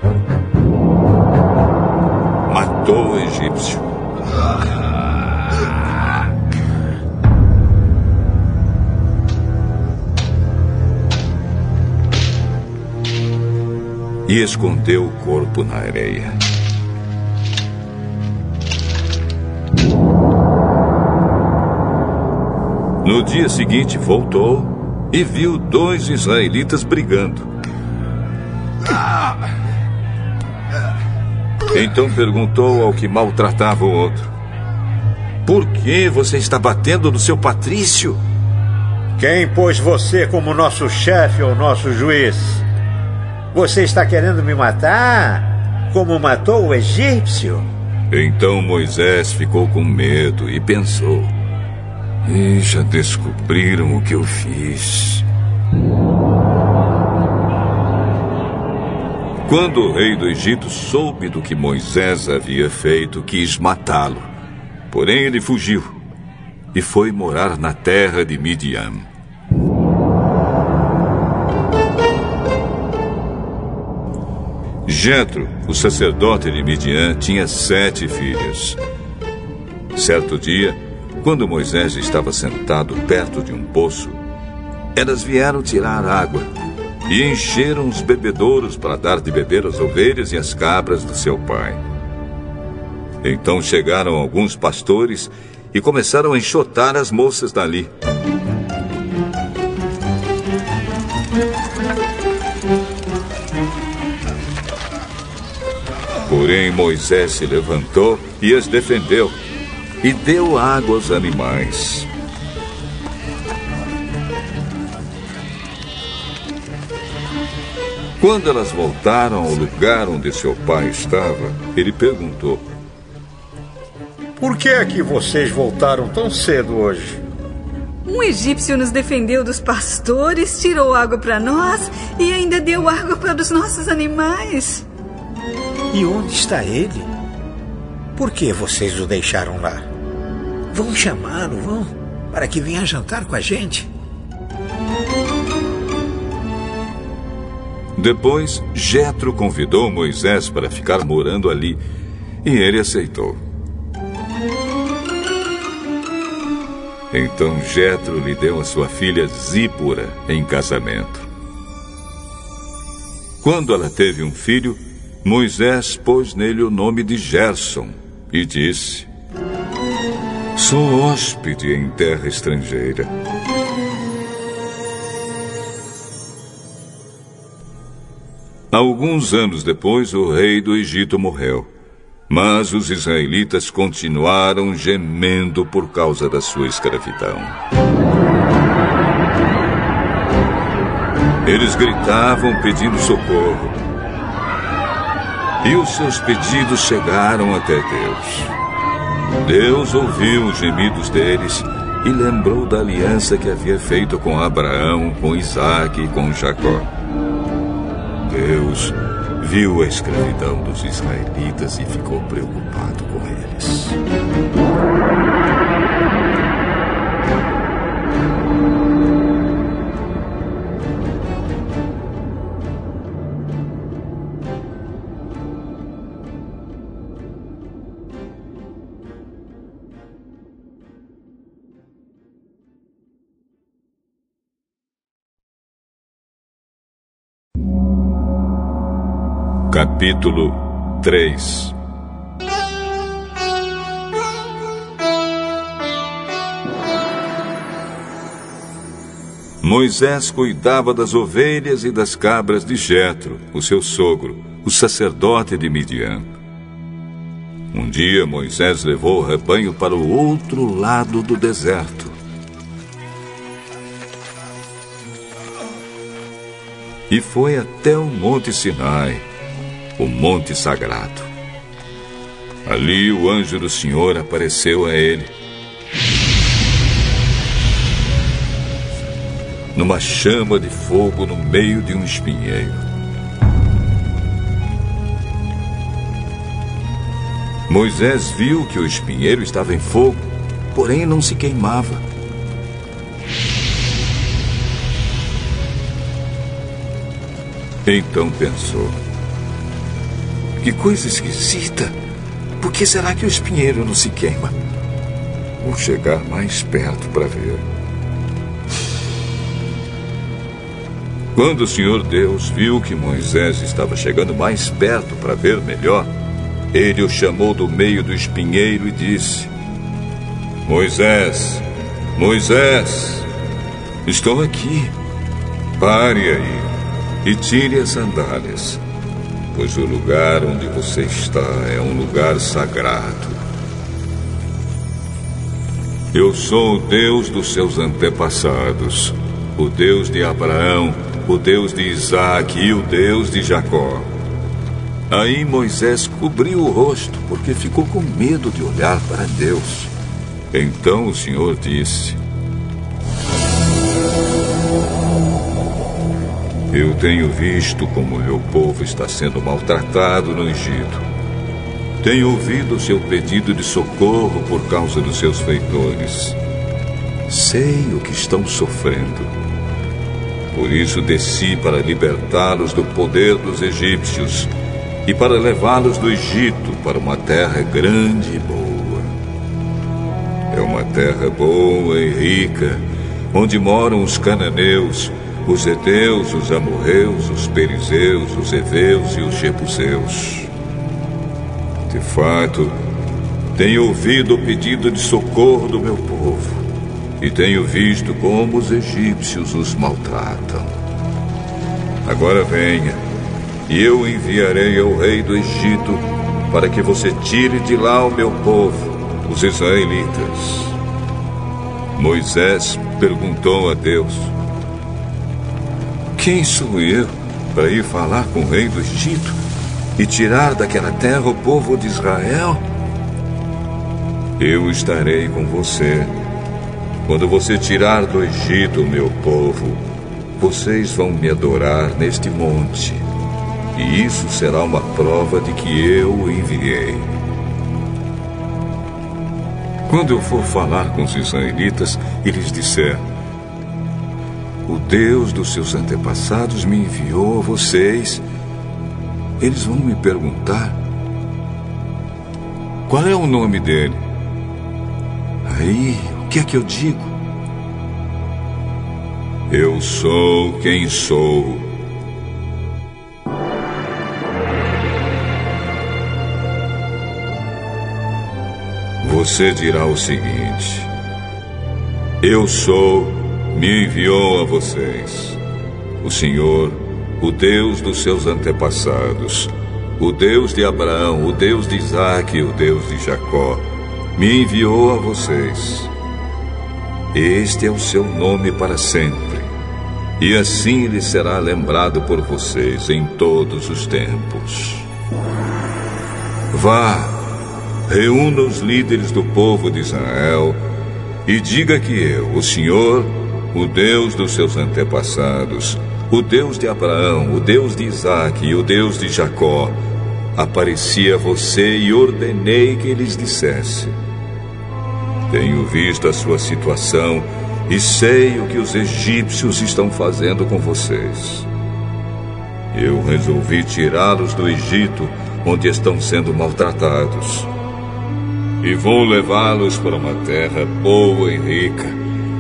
E escondeu o corpo na areia. No dia seguinte voltou e viu dois israelitas brigando. Então perguntou ao que maltratava o outro: Por que você está batendo no seu patrício? Quem pôs você como nosso chefe ou nosso juiz? Você está querendo me matar? Como matou o egípcio? Então Moisés ficou com medo e pensou: e já descobriram o que eu fiz. Quando o rei do Egito soube do que Moisés havia feito, quis matá-lo. Porém, ele fugiu e foi morar na terra de Midian. Jetro, o sacerdote de Midian, tinha sete filhos. Certo dia, quando Moisés estava sentado perto de um poço, elas vieram tirar água e encheram os bebedouros para dar de beber às ovelhas e às cabras do seu pai. Então chegaram alguns pastores e começaram a enxotar as moças dali. Porém, Moisés se levantou e as defendeu e deu água aos animais. Quando elas voltaram ao lugar onde seu pai estava, ele perguntou: Por que é que vocês voltaram tão cedo hoje? Um egípcio nos defendeu dos pastores, tirou água para nós e ainda deu água para os nossos animais. E onde está ele? Por que vocês o deixaram lá? Vão chamá-lo, vão, para que venha jantar com a gente. Depois, Jetro convidou Moisés para ficar morando ali, e ele aceitou. Então Jetro lhe deu a sua filha Zípora em casamento. Quando ela teve um filho, Moisés pôs nele o nome de Gerson e disse: Sou hóspede em terra estrangeira. Alguns anos depois, o rei do Egito morreu. Mas os israelitas continuaram gemendo por causa da sua escravidão. Eles gritavam pedindo socorro. E os seus pedidos chegaram até Deus. Deus ouviu os gemidos deles e lembrou da aliança que havia feito com Abraão, com Isaac e com Jacó. Deus viu a escravidão dos israelitas e ficou preocupado com eles. Capítulo 3 Moisés cuidava das ovelhas e das cabras de Jetro, o seu sogro, o sacerdote de Midian. Um dia Moisés levou o rebanho para o outro lado do deserto. E foi até o Monte Sinai, o Monte Sagrado. Ali o anjo do Senhor apareceu a ele. Numa chama de fogo no meio de um espinheiro. Moisés viu que o espinheiro estava em fogo, porém não se queimava. Então pensou: Que coisa esquisita! Por que será que o espinheiro não se queima? Vou chegar mais perto para ver. Quando o Senhor Deus viu que Moisés estava chegando mais perto para ver melhor, ele o chamou do meio do espinheiro e disse: Moisés, Moisés, estou aqui. Pare aí e tire as sandálias pois o lugar onde você está é um lugar sagrado. Eu sou o Deus dos seus antepassados, o Deus de Abraão, o Deus de Isaac e o Deus de Jacó. Aí Moisés cobriu o rosto porque ficou com medo de olhar para Deus. Então o Senhor disse: Eu tenho visto como meu povo está sendo maltratado no Egito. Tenho ouvido seu pedido de socorro por causa dos seus feitores. Sei o que estão sofrendo. Por isso desci para libertá-los do poder dos egípcios e para levá-los do Egito para uma terra grande e boa. É uma terra boa e rica, onde moram os cananeus os Edeus, os Amorreus, os Perizeus, os Eveus e os Jebuseus. De fato, tenho ouvido o pedido de socorro do meu povo e tenho visto como os egípcios os maltratam. Agora venha, e eu enviarei ao rei do Egito para que você tire de lá o meu povo, os israelitas. Moisés perguntou a Deus: quem sou eu para ir falar com o rei do Egito e tirar daquela terra o povo de Israel? Eu estarei com você. Quando você tirar do Egito o meu povo, vocês vão me adorar neste monte. E isso será uma prova de que eu o enviei. Quando eu for falar com os israelitas, eles disseram: o Deus dos seus antepassados me enviou a vocês. Eles vão me perguntar: qual é o nome dele? Aí, o que é que eu digo? Eu sou quem sou. Você dirá o seguinte: Eu sou me enviou a vocês. O Senhor, o Deus dos seus antepassados, o Deus de Abraão, o Deus de Isaac e o Deus de Jacó, me enviou a vocês. Este é o seu nome para sempre, e assim ele será lembrado por vocês em todos os tempos. Vá, reúna os líderes do povo de Israel e diga que eu, o Senhor, o Deus dos seus antepassados, o Deus de Abraão, o Deus de Isaac e o Deus de Jacó, apareci a você e ordenei que eles dissesse: Tenho visto a sua situação e sei o que os egípcios estão fazendo com vocês. Eu resolvi tirá-los do Egito, onde estão sendo maltratados. E vou levá-los para uma terra boa e rica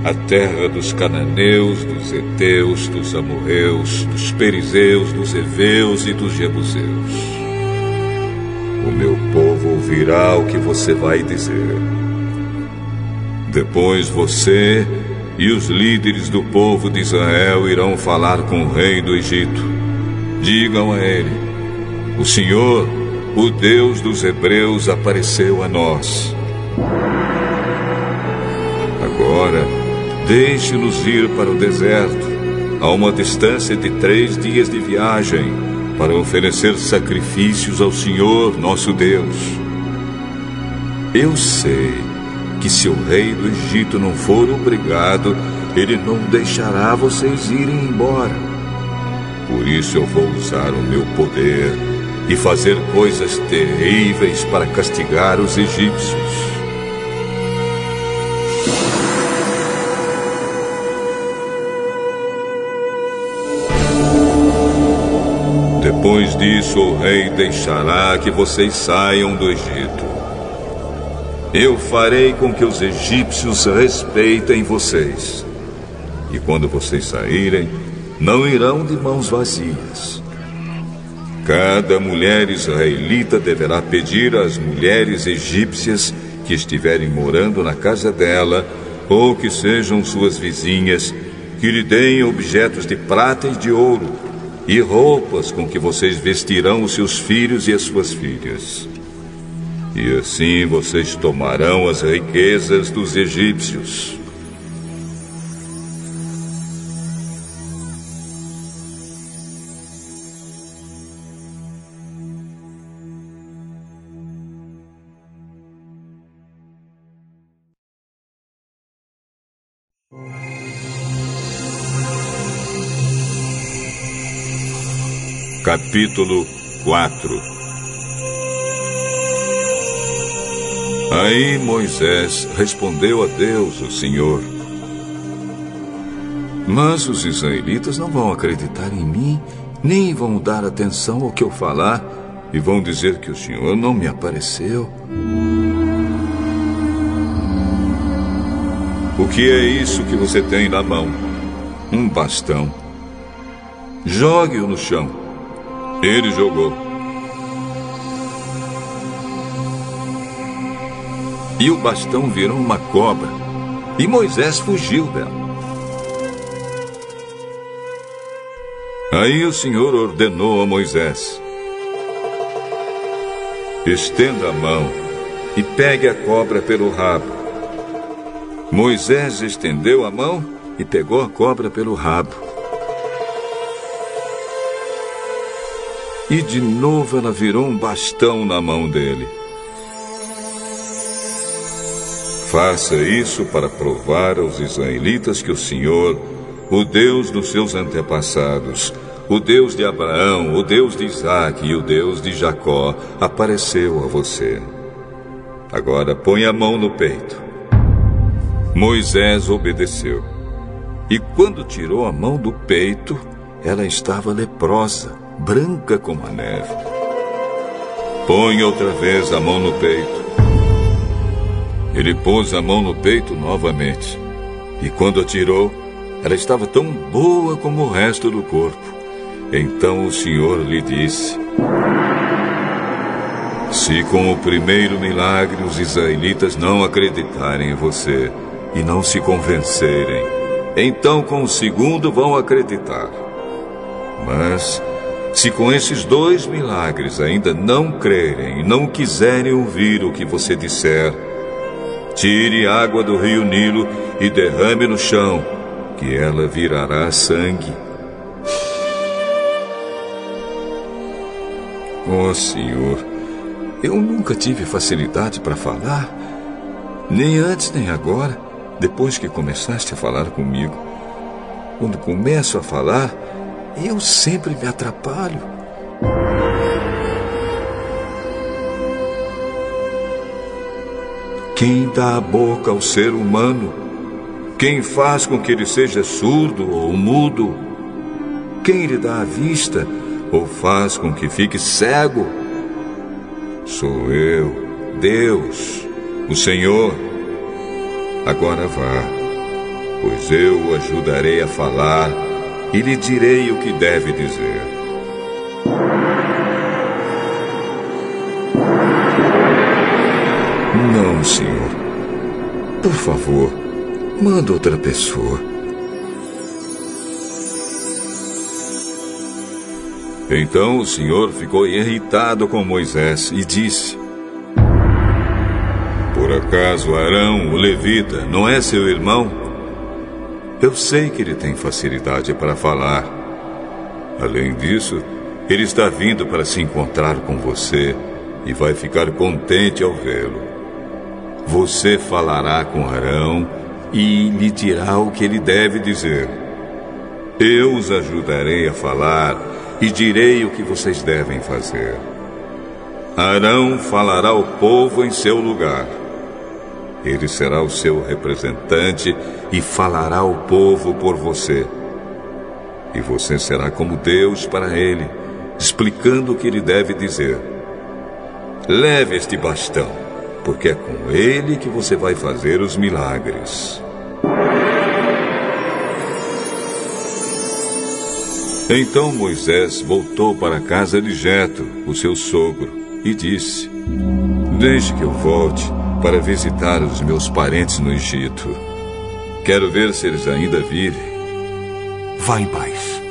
a terra dos cananeus, dos heteus, dos amorreus, dos perizeus, dos heveus e dos jebuseus. O meu povo ouvirá o que você vai dizer. Depois você e os líderes do povo de Israel irão falar com o rei do Egito. Digam a ele: O Senhor, o Deus dos Hebreus, apareceu a nós. Agora, Deixe-nos ir para o deserto, a uma distância de três dias de viagem, para oferecer sacrifícios ao Senhor nosso Deus. Eu sei que se o rei do Egito não for obrigado, ele não deixará vocês irem embora. Por isso eu vou usar o meu poder e fazer coisas terríveis para castigar os egípcios. Depois disso, o rei deixará que vocês saiam do Egito. Eu farei com que os egípcios respeitem vocês. E quando vocês saírem, não irão de mãos vazias. Cada mulher israelita deverá pedir às mulheres egípcias que estiverem morando na casa dela, ou que sejam suas vizinhas, que lhe deem objetos de prata e de ouro e roupas com que vocês vestirão os seus filhos e as suas filhas. E assim vocês tomarão as riquezas dos egípcios. Capítulo 4 Aí Moisés respondeu a Deus, o Senhor: Mas os israelitas não vão acreditar em mim, nem vão dar atenção ao que eu falar, e vão dizer que o Senhor não me apareceu. O que é isso que você tem na mão? Um bastão. Jogue-o no chão. Ele jogou. E o bastão virou uma cobra. E Moisés fugiu dela. Aí o Senhor ordenou a Moisés: Estenda a mão e pegue a cobra pelo rabo. Moisés estendeu a mão e pegou a cobra pelo rabo. E de novo ela virou um bastão na mão dele. Faça isso para provar aos israelitas que o Senhor, o Deus dos seus antepassados, o Deus de Abraão, o Deus de Isaac e o Deus de Jacó, apareceu a você. Agora põe a mão no peito. Moisés obedeceu. E quando tirou a mão do peito, ela estava leprosa branca como a neve. Põe outra vez a mão no peito. Ele pôs a mão no peito novamente. E quando atirou, ela estava tão boa como o resto do corpo. Então o Senhor lhe disse: Se com o primeiro milagre os israelitas não acreditarem em você e não se convencerem, então com o segundo vão acreditar. Mas se com esses dois milagres ainda não crerem e não quiserem ouvir o que você disser, tire água do rio Nilo e derrame no chão, que ela virará sangue. Oh Senhor, eu nunca tive facilidade para falar, nem antes nem agora, depois que começaste a falar comigo. Quando começo a falar, eu sempre me atrapalho. Quem dá a boca ao ser humano? Quem faz com que ele seja surdo ou mudo? Quem lhe dá a vista ou faz com que fique cego? Sou eu, Deus, o Senhor. Agora vá, pois eu o ajudarei a falar e lhe direi o que deve dizer. Não, senhor. Por favor, manda outra pessoa. Então o senhor ficou irritado com Moisés e disse: Por acaso Arão, o levita, não é seu irmão? Eu sei que ele tem facilidade para falar. Além disso, ele está vindo para se encontrar com você e vai ficar contente ao vê-lo. você falará com Arão e lhe dirá o que ele deve dizer. Eu os ajudarei a falar e direi o que vocês devem fazer. Arão falará ao povo em seu lugar. Ele será o seu representante e falará ao povo por você. E você será como Deus para ele, explicando o que ele deve dizer. Leve este bastão, porque é com ele que você vai fazer os milagres. Então Moisés voltou para a casa de Jetro, o seu sogro, e disse: Deixe que eu volte para visitar os meus parentes no Egito. Quero ver se eles ainda vivem. Vá em paz.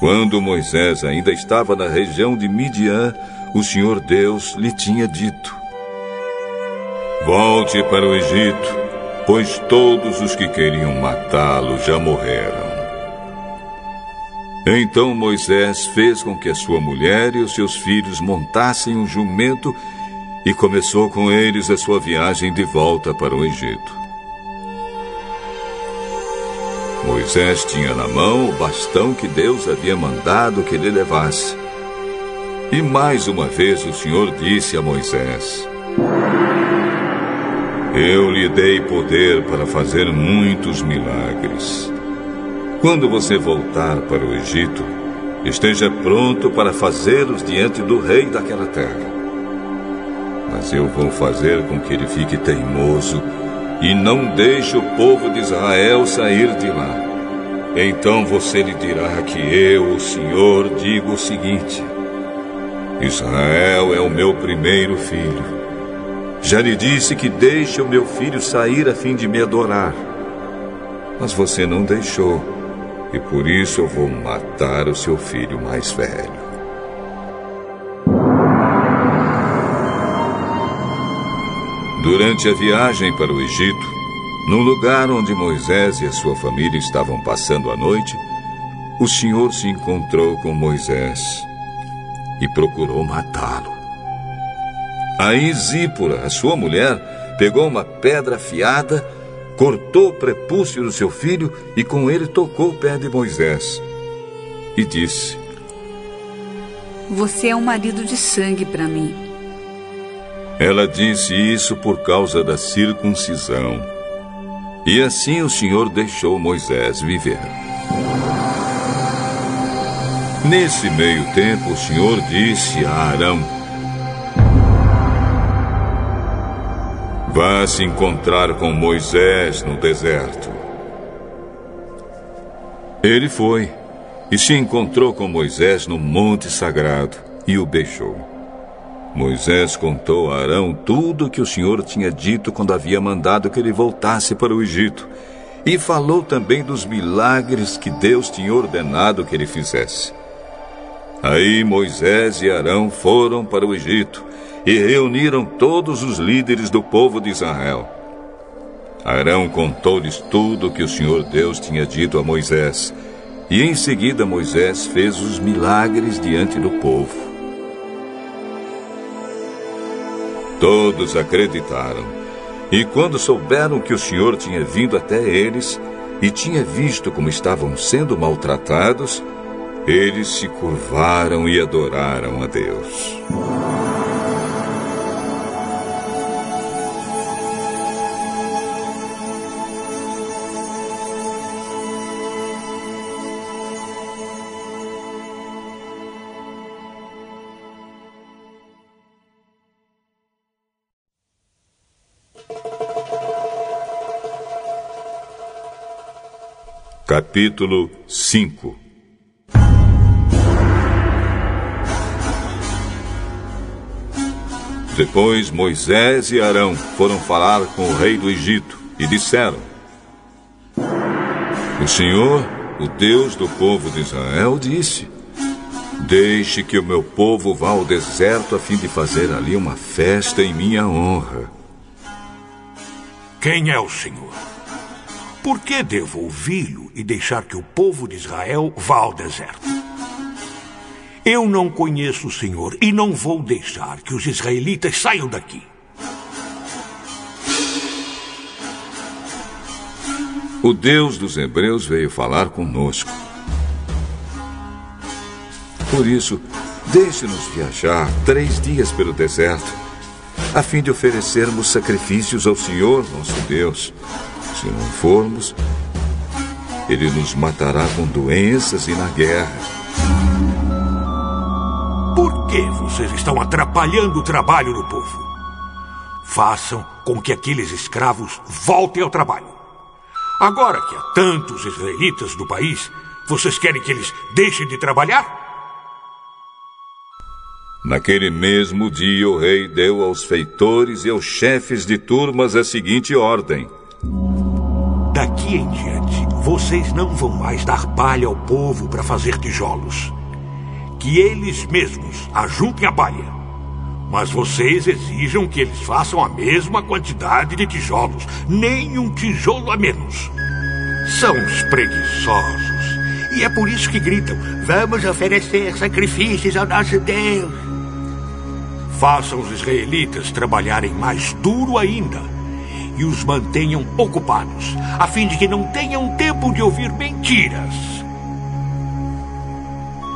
Quando Moisés ainda estava na região de Midian, o Senhor Deus lhe tinha dito: Volte para o Egito, pois todos os que queriam matá-lo já morreram. Então Moisés fez com que a sua mulher e os seus filhos montassem um jumento e começou com eles a sua viagem de volta para o Egito. Moisés tinha na mão o bastão que Deus havia mandado que ele levasse. E mais uma vez o Senhor disse a Moisés: Eu lhe dei poder para fazer muitos milagres. Quando você voltar para o Egito, esteja pronto para fazê-los diante do rei daquela terra. Mas eu vou fazer com que ele fique teimoso e não deixe o povo de Israel sair de lá. Então você lhe dirá que eu, o Senhor, digo o seguinte: Israel é o meu primeiro filho. Já lhe disse que deixe o meu filho sair a fim de me adorar. Mas você não deixou, e por isso eu vou matar o seu filho mais velho. Durante a viagem para o Egito, no lugar onde Moisés e a sua família estavam passando a noite, o Senhor se encontrou com Moisés e procurou matá-lo. Aí Zípora, a sua mulher, pegou uma pedra afiada, cortou o prepúcio do seu filho e com ele tocou o pé de Moisés. E disse: Você é um marido de sangue para mim. Ela disse isso por causa da circuncisão. E assim o Senhor deixou Moisés viver. Nesse meio tempo, o Senhor disse a Arão: Vá se encontrar com Moisés no deserto. Ele foi e se encontrou com Moisés no monte sagrado e o beijou. Moisés contou a Arão tudo o que o Senhor tinha dito quando havia mandado que ele voltasse para o Egito. E falou também dos milagres que Deus tinha ordenado que ele fizesse. Aí Moisés e Arão foram para o Egito e reuniram todos os líderes do povo de Israel. Arão contou-lhes tudo o que o Senhor Deus tinha dito a Moisés. E em seguida Moisés fez os milagres diante do povo. Todos acreditaram. E quando souberam que o Senhor tinha vindo até eles e tinha visto como estavam sendo maltratados, eles se curvaram e adoraram a Deus. Capítulo 5 Depois Moisés e Arão foram falar com o rei do Egito e disseram: O Senhor, o Deus do povo de Israel, disse: Deixe que o meu povo vá ao deserto a fim de fazer ali uma festa em minha honra. Quem é o Senhor? Por que devo ouvi-lo e deixar que o povo de Israel vá ao deserto? Eu não conheço o Senhor e não vou deixar que os israelitas saiam daqui. O Deus dos Hebreus veio falar conosco. Por isso, deixe-nos viajar três dias pelo deserto, a fim de oferecermos sacrifícios ao Senhor, nosso Deus. Se não formos, Ele nos matará com doenças e na guerra. Por que vocês estão atrapalhando o trabalho do povo? Façam com que aqueles escravos voltem ao trabalho. Agora que há tantos israelitas no país, vocês querem que eles deixem de trabalhar? Naquele mesmo dia, o rei deu aos feitores e aos chefes de turmas a seguinte ordem: Daqui em diante, vocês não vão mais dar palha ao povo para fazer tijolos que eles mesmos ajuntem a palha. Mas vocês exijam que eles façam a mesma quantidade de tijolos, nem um tijolo a menos. São os preguiçosos. E é por isso que gritam: Vamos oferecer sacrifícios ao nosso Deus. Façam os israelitas trabalharem mais duro ainda e os mantenham ocupados, a fim de que não tenham tempo de ouvir mentiras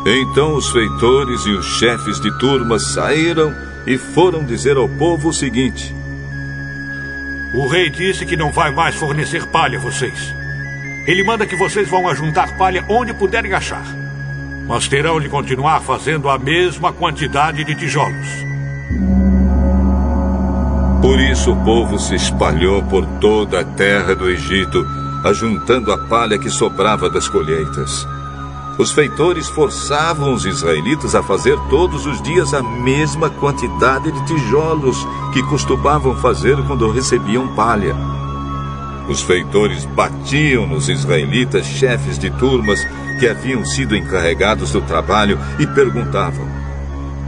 então os feitores e os chefes de turmas saíram e foram dizer ao povo o seguinte: O rei disse que não vai mais fornecer palha a vocês. Ele manda que vocês vão ajuntar palha onde puderem achar. Mas terão de continuar fazendo a mesma quantidade de tijolos. Por isso o povo se espalhou por toda a terra do Egito, ajuntando a palha que sobrava das colheitas. Os feitores forçavam os israelitas a fazer todos os dias a mesma quantidade de tijolos que costumavam fazer quando recebiam palha. Os feitores batiam nos israelitas, chefes de turmas que haviam sido encarregados do trabalho, e perguntavam: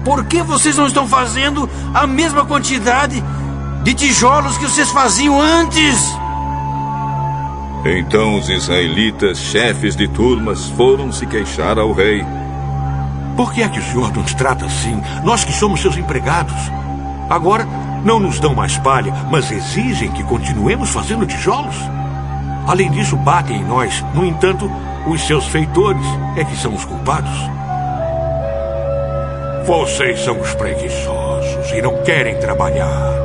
Por que vocês não estão fazendo a mesma quantidade de tijolos que vocês faziam antes? Então os israelitas, chefes de turmas, foram se queixar ao rei. Por que é que o senhor nos trata assim? Nós que somos seus empregados. Agora, não nos dão mais palha, mas exigem que continuemos fazendo tijolos. Além disso, batem em nós. No entanto, os seus feitores é que são os culpados. Vocês são os preguiçosos e não querem trabalhar.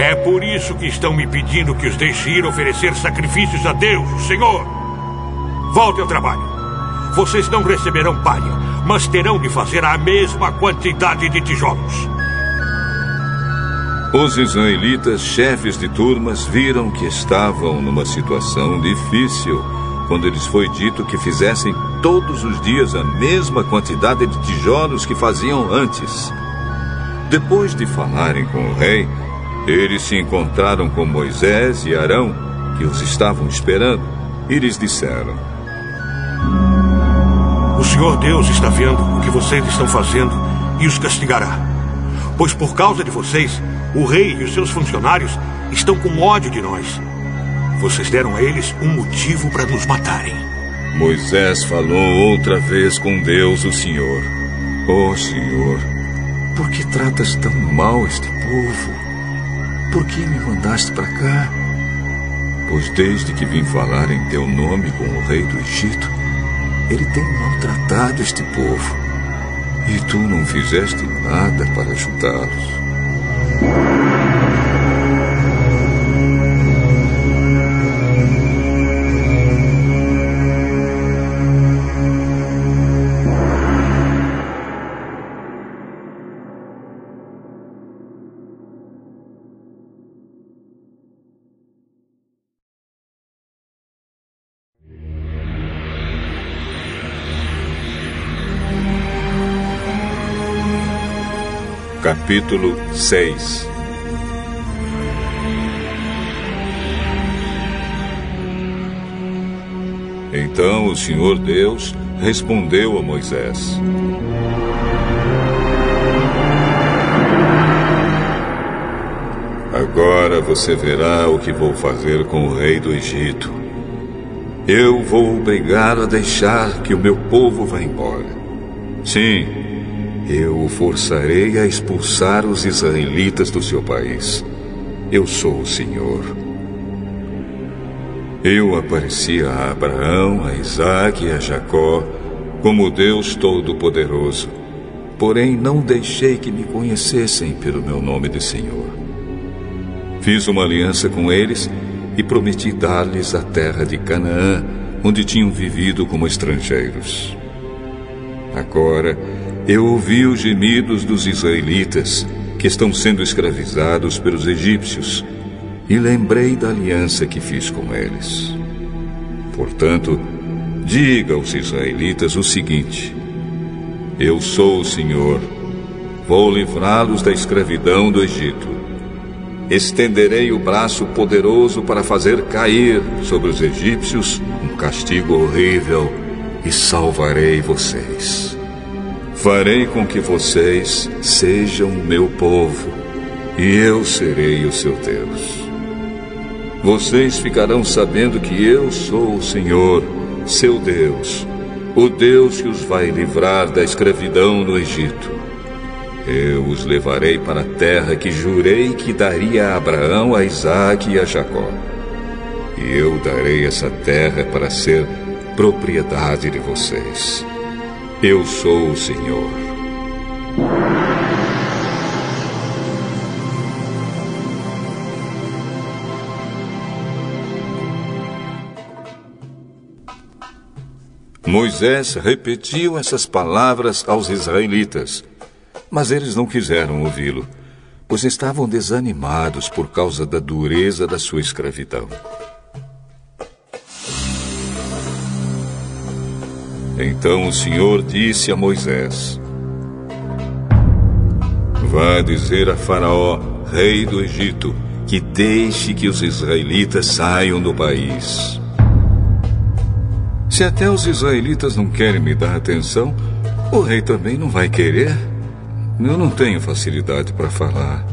É por isso que estão me pedindo que os deixe ir oferecer sacrifícios a Deus, Senhor. Volte ao trabalho. Vocês não receberão palha, mas terão de fazer a mesma quantidade de tijolos. Os israelitas, chefes de turmas, viram que estavam numa situação difícil quando lhes foi dito que fizessem todos os dias a mesma quantidade de tijolos que faziam antes. Depois de falarem com o rei, eles se encontraram com Moisés e Arão, que os estavam esperando, e lhes disseram: O Senhor Deus está vendo o que vocês estão fazendo e os castigará. Pois por causa de vocês, o rei e os seus funcionários estão com ódio de nós. Vocês deram a eles um motivo para nos matarem. Moisés falou outra vez com Deus, o Senhor: Oh Senhor, por que tratas tão mal este povo? Por que me mandaste para cá? Pois desde que vim falar em teu nome com o rei do Egito, ele tem maltratado este povo. E tu não fizeste nada para ajudá-los. Capítulo 6 Então o Senhor Deus respondeu a Moisés: Agora você verá o que vou fazer com o rei do Egito. Eu vou obrigar a deixar que o meu povo vá embora. Sim, eu o forçarei a expulsar os israelitas do seu país. Eu sou o Senhor. Eu apareci a Abraão, a Isaac e a Jacó como Deus Todo-Poderoso, porém não deixei que me conhecessem pelo meu nome de Senhor. Fiz uma aliança com eles e prometi dar-lhes a terra de Canaã, onde tinham vivido como estrangeiros. Agora, eu ouvi os gemidos dos israelitas, que estão sendo escravizados pelos egípcios, e lembrei da aliança que fiz com eles. Portanto, diga aos israelitas o seguinte: Eu sou o Senhor, vou livrá-los da escravidão do Egito. Estenderei o braço poderoso para fazer cair sobre os egípcios um castigo horrível e salvarei vocês. Farei com que vocês sejam o meu povo, e eu serei o seu Deus. Vocês ficarão sabendo que eu sou o Senhor, seu Deus, o Deus que os vai livrar da escravidão no Egito. Eu os levarei para a terra que jurei que daria a Abraão, a Isaque e a Jacó. E eu darei essa terra para ser propriedade de vocês. Eu sou o Senhor. Moisés repetiu essas palavras aos israelitas, mas eles não quiseram ouvi-lo, pois estavam desanimados por causa da dureza da sua escravidão. Então o Senhor disse a Moisés: Vá dizer a Faraó, rei do Egito, que deixe que os israelitas saiam do país. Se até os israelitas não querem me dar atenção, o rei também não vai querer. Eu não tenho facilidade para falar.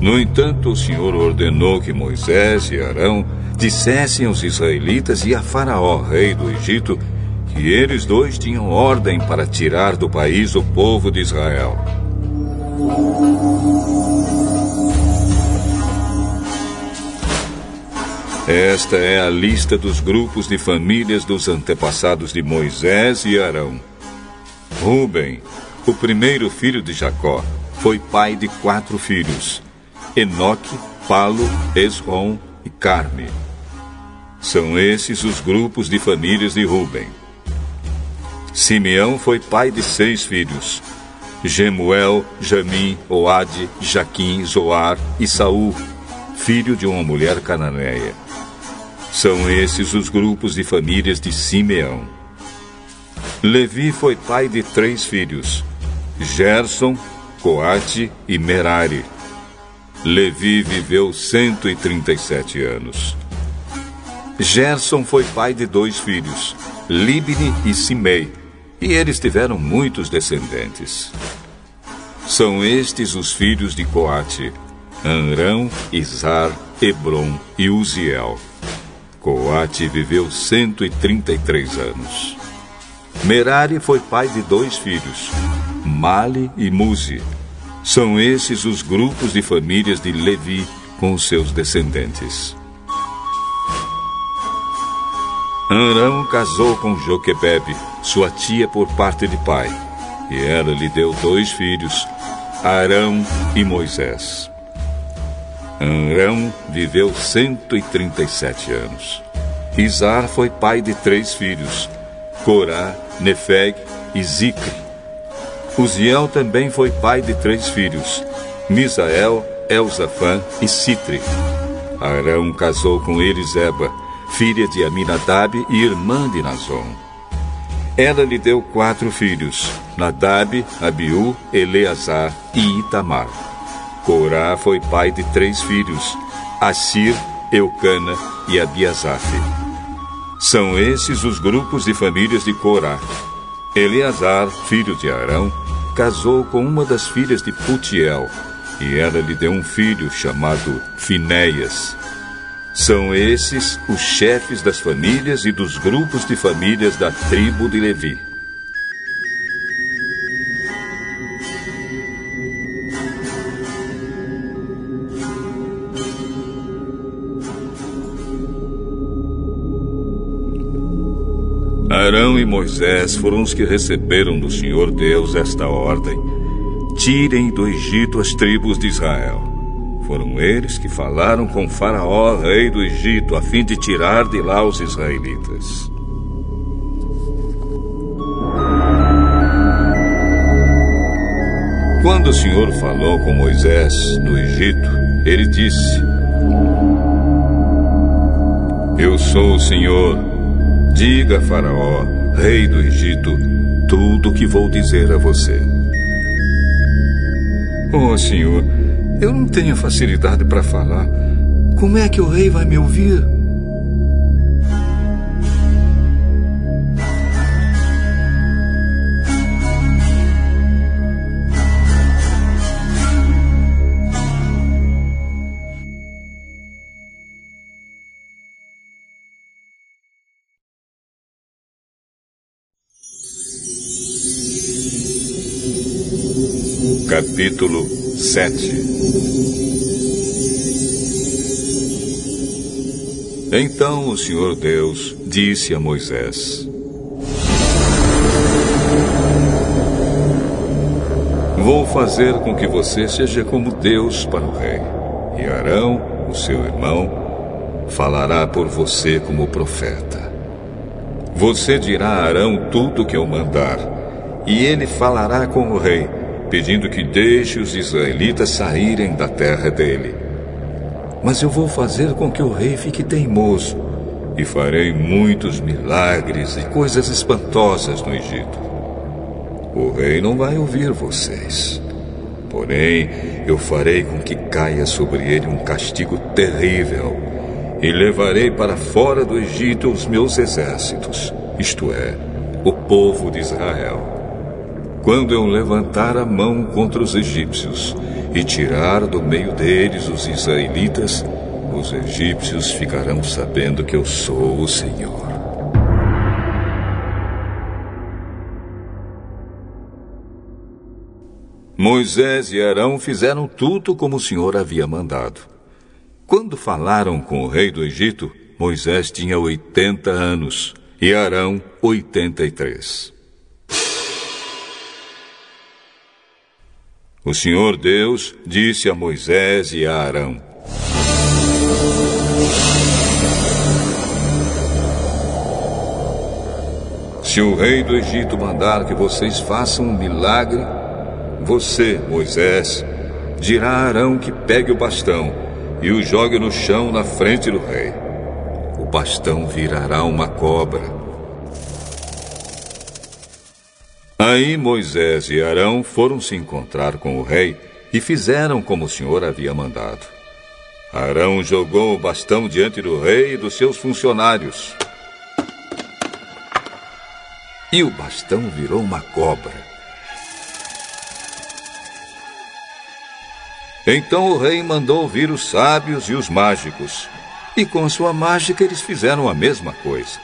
No entanto, o Senhor ordenou que Moisés e Arão dissessem aos israelitas e a Faraó, rei do Egito, que eles dois tinham ordem para tirar do país o povo de Israel. Esta é a lista dos grupos de famílias dos antepassados de Moisés e Arão. Ruben, o primeiro filho de Jacó, foi pai de quatro filhos: Enoque, Palo, Esrom e Carme. São esses os grupos de famílias de Ruben. Simeão foi pai de seis filhos: Gemuel, Jamim, Oade, Jaquim, Zoar e Saul, filho de uma mulher cananeia. São esses os grupos de famílias de Simeão. Levi foi pai de três filhos: Gerson, Coate e Merari. Levi viveu 137 anos. Gerson foi pai de dois filhos, Libni e Simei, e eles tiveram muitos descendentes. São estes os filhos de Coate, Anrão, Izar, Hebron e Uziel. Coate viveu 133 anos. Merari foi pai de dois filhos, Mali e Muzi. São esses os grupos de famílias de Levi com seus descendentes. Arão casou com Joquebebe, sua tia por parte de pai, e ela lhe deu dois filhos, Arão e Moisés. Arão viveu 137 anos. Izar foi pai de três filhos, Corá, Nefeg e Zicre. Uziel também foi pai de três filhos, Misael, Elzafã e Citre. Arão casou com Eliseba, filha de Aminadab e irmã de Nazon. Ela lhe deu quatro filhos: Nadab, Abiú, Eleazar e Itamar. Corá foi pai de três filhos: Assir, Eucana e Abiasaf. São esses os grupos de famílias de Corá. Eleazar, filho de Arão, casou com uma das filhas de Putiel, e ela lhe deu um filho chamado Finéias. São esses os chefes das famílias e dos grupos de famílias da tribo de Levi. Arão e Moisés foram os que receberam do Senhor Deus esta ordem: Tirem do Egito as tribos de Israel. Foram eles que falaram com Faraó, rei do Egito, a fim de tirar de lá os israelitas. Quando o Senhor falou com Moisés no Egito, ele disse: Eu sou o Senhor. Diga a Faraó, rei do Egito, tudo o que vou dizer a você. Oh, Senhor, eu não tenho facilidade para falar. Como é que o rei vai me ouvir? Capítulo 7 Então o Senhor Deus disse a Moisés: Vou fazer com que você seja como Deus para o rei, e Arão, o seu irmão, falará por você como profeta. Você dirá a Arão tudo o que eu mandar, e ele falará com o rei pedindo que deixe os israelitas saírem da terra dele. Mas eu vou fazer com que o rei fique teimoso e farei muitos milagres e coisas espantosas no Egito. O rei não vai ouvir vocês. Porém, eu farei com que caia sobre ele um castigo terrível e levarei para fora do Egito os meus exércitos, isto é, o povo de Israel quando eu levantar a mão contra os egípcios e tirar do meio deles os israelitas, os egípcios ficarão sabendo que eu sou o Senhor. Moisés e Arão fizeram tudo como o Senhor havia mandado. Quando falaram com o rei do Egito, Moisés tinha 80 anos e Arão 83. O Senhor Deus disse a Moisés e a Arão: Se o rei do Egito mandar que vocês façam um milagre, você, Moisés, dirá a Arão que pegue o bastão e o jogue no chão na frente do rei. O bastão virará uma cobra Aí Moisés e Arão foram se encontrar com o rei e fizeram como o Senhor havia mandado. Arão jogou o bastão diante do rei e dos seus funcionários. E o bastão virou uma cobra. Então o rei mandou vir os sábios e os mágicos. E com sua mágica eles fizeram a mesma coisa.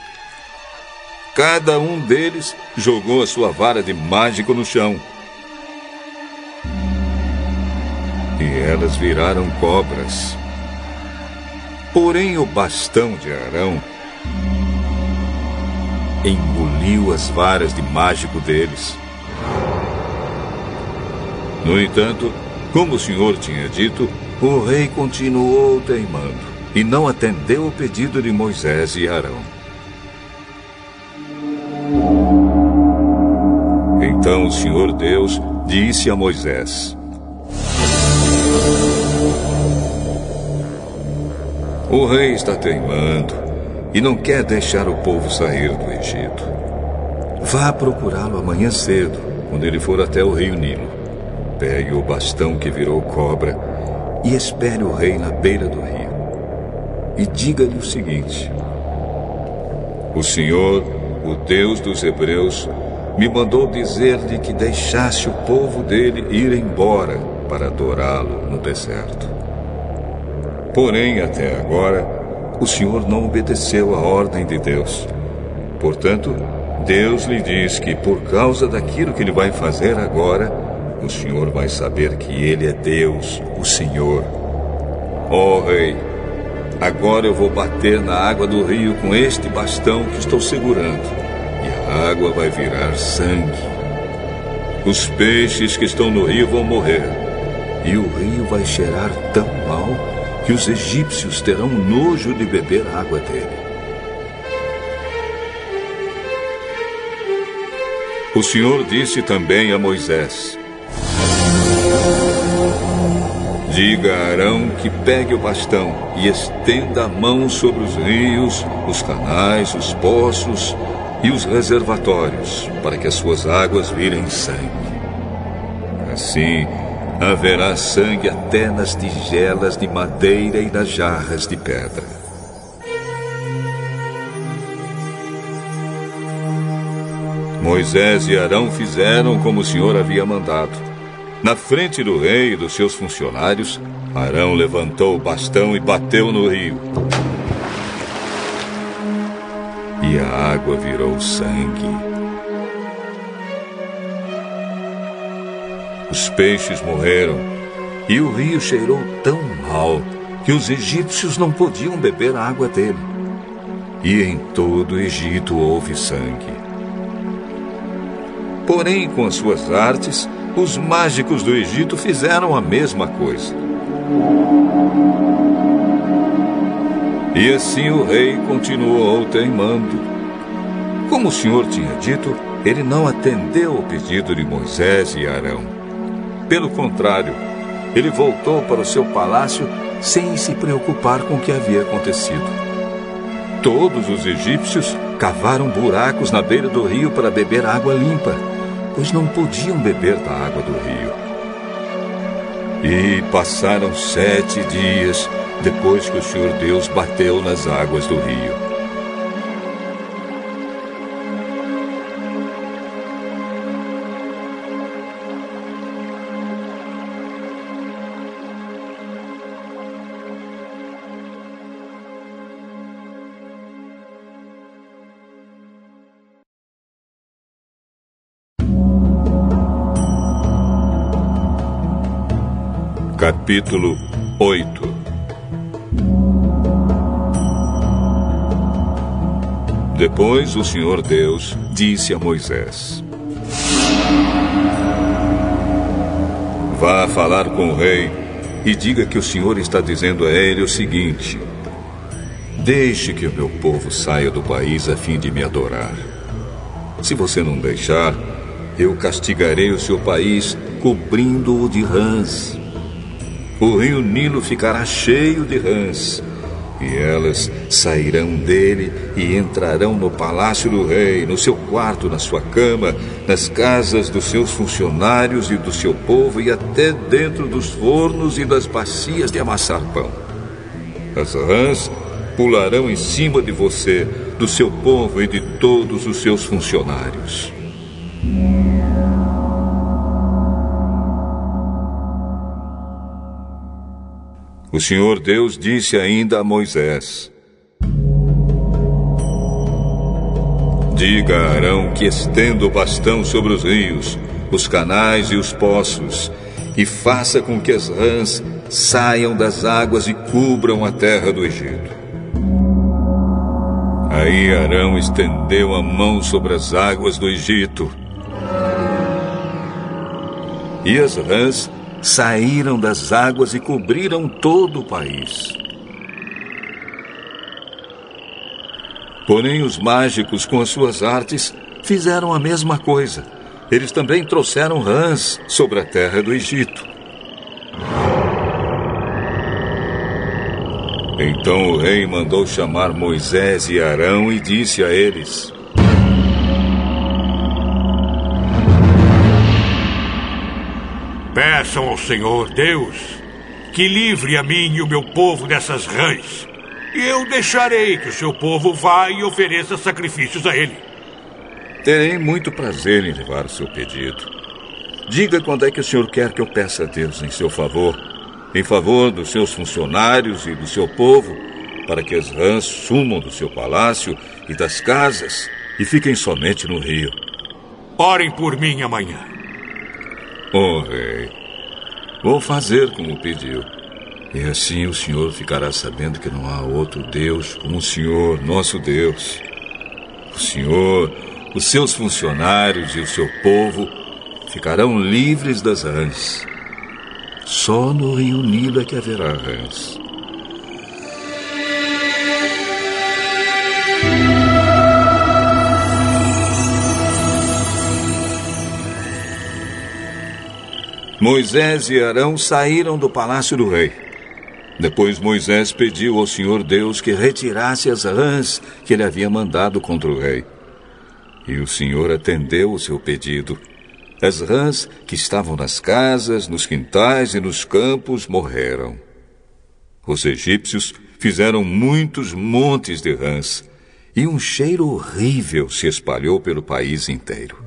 Cada um deles jogou a sua vara de mágico no chão. E elas viraram cobras. Porém, o bastão de Arão engoliu as varas de mágico deles. No entanto, como o Senhor tinha dito, o rei continuou teimando e não atendeu o pedido de Moisés e Arão. Então o Senhor Deus disse a Moisés: O rei está teimando e não quer deixar o povo sair do Egito. Vá procurá-lo amanhã cedo, quando ele for até o rio Nilo. Pegue o bastão que virou cobra e espere o rei na beira do rio. E diga-lhe o seguinte: O Senhor, o Deus dos Hebreus, me mandou dizer-lhe que deixasse o povo dele ir embora para adorá-lo no deserto. Porém, até agora, o Senhor não obedeceu à ordem de Deus. Portanto, Deus lhe diz que por causa daquilo que ele vai fazer agora, o Senhor vai saber que ele é Deus, o Senhor. Ó oh, rei, agora eu vou bater na água do rio com este bastão que estou segurando e a água vai virar sangue. Os peixes que estão no rio vão morrer, e o rio vai cheirar tão mal que os egípcios terão nojo de beber água dele. O Senhor disse também a Moisés: Diga a Arão que pegue o bastão e estenda a mão sobre os rios, os canais, os poços e os reservatórios, para que as suas águas virem sangue. Assim, haverá sangue até nas tigelas de madeira e nas jarras de pedra. Moisés e Arão fizeram como o Senhor havia mandado. Na frente do rei e dos seus funcionários, Arão levantou o bastão e bateu no rio. e a água virou sangue. Os peixes morreram e o rio cheirou tão mal que os egípcios não podiam beber a água dele. E em todo o Egito houve sangue. Porém, com as suas artes, os mágicos do Egito fizeram a mesma coisa. E assim o rei continuou teimando. Como o Senhor tinha dito, ele não atendeu ao pedido de Moisés e Arão. Pelo contrário, ele voltou para o seu palácio sem se preocupar com o que havia acontecido. Todos os egípcios cavaram buracos na beira do rio para beber água limpa, pois não podiam beber da água do rio. E passaram sete dias depois que o Senhor Deus bateu nas águas do rio. Capítulo 8 Depois o Senhor Deus disse a Moisés: Vá falar com o rei e diga que o Senhor está dizendo a ele o seguinte: Deixe que o meu povo saia do país a fim de me adorar. Se você não deixar, eu castigarei o seu país cobrindo-o de rãs. O rio Nilo ficará cheio de rãs e elas sairão dele e entrarão no palácio do rei, no seu quarto, na sua cama, nas casas dos seus funcionários e do seu povo e até dentro dos fornos e das bacias de amassar pão. As rãs pularão em cima de você, do seu povo e de todos os seus funcionários. O Senhor Deus disse ainda a Moisés: Diga a Arão que estenda o bastão sobre os rios, os canais e os poços, e faça com que as rãs saiam das águas e cubram a terra do Egito. Aí Arão estendeu a mão sobre as águas do Egito. E as rãs saíram das águas e cobriram todo o país. Porém, os mágicos, com as suas artes, fizeram a mesma coisa. Eles também trouxeram rãs sobre a terra do Egito. Então o rei mandou chamar Moisés e Arão e disse a eles: Peçam ao Senhor Deus que livre a mim e o meu povo dessas rãs. E eu deixarei que o seu povo vá e ofereça sacrifícios a ele. Terei muito prazer em levar o seu pedido. Diga quando é que o senhor quer que eu peça a Deus em seu favor, em favor dos seus funcionários e do seu povo, para que as rãs sumam do seu palácio e das casas e fiquem somente no rio. Orem por mim amanhã. Oh, rei, vou fazer como pediu. E assim o senhor ficará sabendo que não há outro Deus como o senhor, nosso Deus. O senhor, os seus funcionários e o seu povo ficarão livres das rãs. Só no Rio Nilo é que haverá rãs. Moisés e Arão saíram do palácio do rei. Depois Moisés pediu ao Senhor Deus que retirasse as rãs que ele havia mandado contra o rei. E o Senhor atendeu o seu pedido. As rãs que estavam nas casas, nos quintais e nos campos morreram. Os egípcios fizeram muitos montes de rãs e um cheiro horrível se espalhou pelo país inteiro.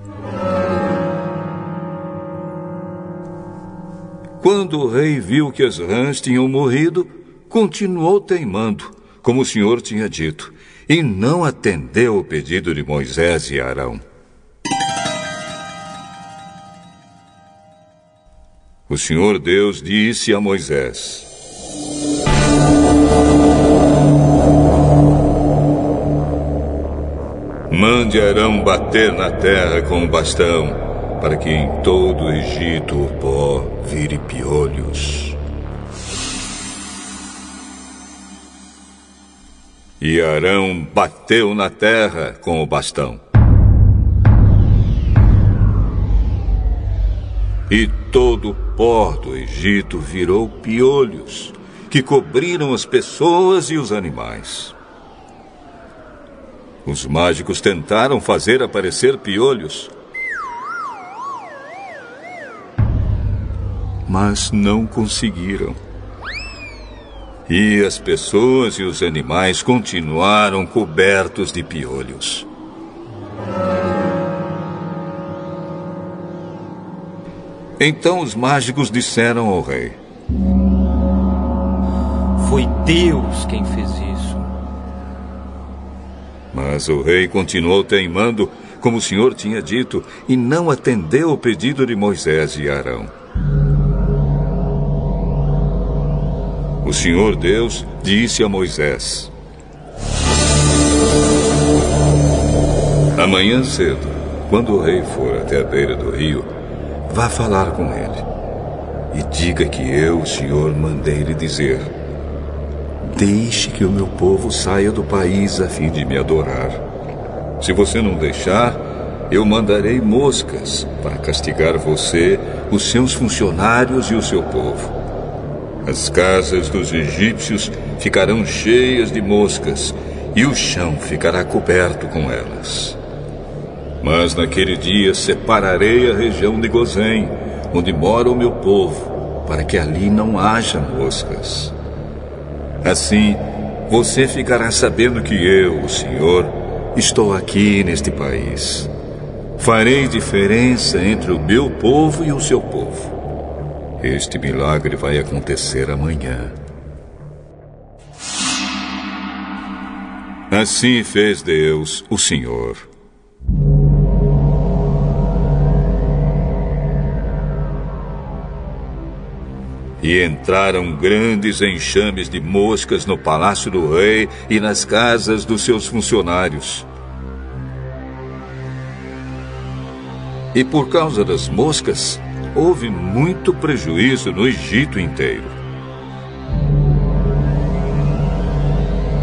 Quando o rei viu que as rãs tinham morrido, continuou teimando, como o Senhor tinha dito, e não atendeu o pedido de Moisés e Arão. O Senhor Deus disse a Moisés: Mande Arão bater na terra com o bastão, para que em todo o Egito o pó vire piolhos. E Arão bateu na terra com o bastão. E todo o pó do Egito virou piolhos, que cobriram as pessoas e os animais. Os mágicos tentaram fazer aparecer piolhos. Mas não conseguiram. E as pessoas e os animais continuaram cobertos de piolhos. Então os mágicos disseram ao rei: Foi Deus quem fez isso. Mas o rei continuou teimando, como o Senhor tinha dito, e não atendeu o pedido de Moisés e Arão. O Senhor Deus disse a Moisés: Amanhã cedo, quando o rei for até a beira do rio, vá falar com ele. E diga que eu, o Senhor, mandei lhe dizer: Deixe que o meu povo saia do país a fim de me adorar. Se você não deixar, eu mandarei moscas para castigar você, os seus funcionários e o seu povo. As casas dos egípcios ficarão cheias de moscas e o chão ficará coberto com elas. Mas naquele dia separarei a região de Gozém, onde mora o meu povo, para que ali não haja moscas. Assim, você ficará sabendo que eu, o Senhor, estou aqui neste país. Farei diferença entre o meu povo e o seu povo. Este milagre vai acontecer amanhã. Assim fez Deus, o Senhor. E entraram grandes enxames de moscas no palácio do rei e nas casas dos seus funcionários. E por causa das moscas, houve muito prejuízo no Egito inteiro.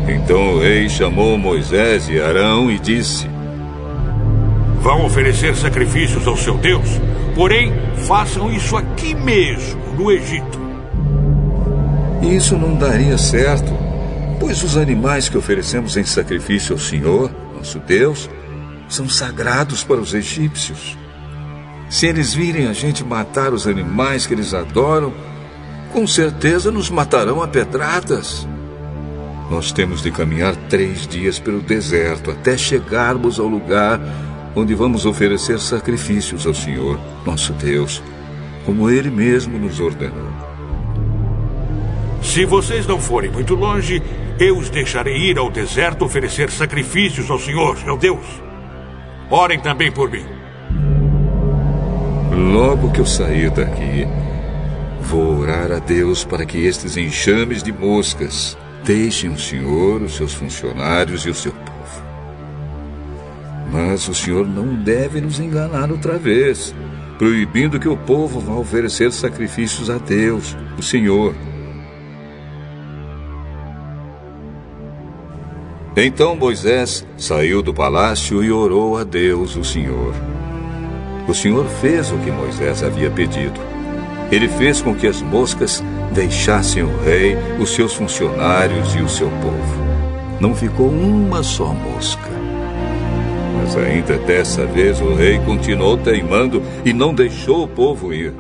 Então o rei chamou Moisés e Arão e disse: Vão oferecer sacrifícios ao seu Deus, porém façam isso aqui mesmo, no Egito. Isso não daria certo, pois os animais que oferecemos em sacrifício ao Senhor, nosso Deus, são sagrados para os egípcios. Se eles virem a gente matar os animais que eles adoram, com certeza nos matarão a pedradas. Nós temos de caminhar três dias pelo deserto até chegarmos ao lugar onde vamos oferecer sacrifícios ao Senhor, nosso Deus, como Ele mesmo nos ordenou. Se vocês não forem muito longe, eu os deixarei ir ao deserto oferecer sacrifícios ao Senhor, meu Deus. Orem também por mim. Logo que eu sair daqui, vou orar a Deus para que estes enxames de moscas deixem o Senhor, os seus funcionários e o seu povo. Mas o senhor não deve nos enganar outra vez, proibindo que o povo vá oferecer sacrifícios a Deus, o Senhor. Então Moisés saiu do palácio e orou a Deus, o Senhor. O Senhor fez o que Moisés havia pedido. Ele fez com que as moscas deixassem o rei, os seus funcionários e o seu povo. Não ficou uma só mosca. Mas ainda dessa vez o rei continuou teimando e não deixou o povo ir.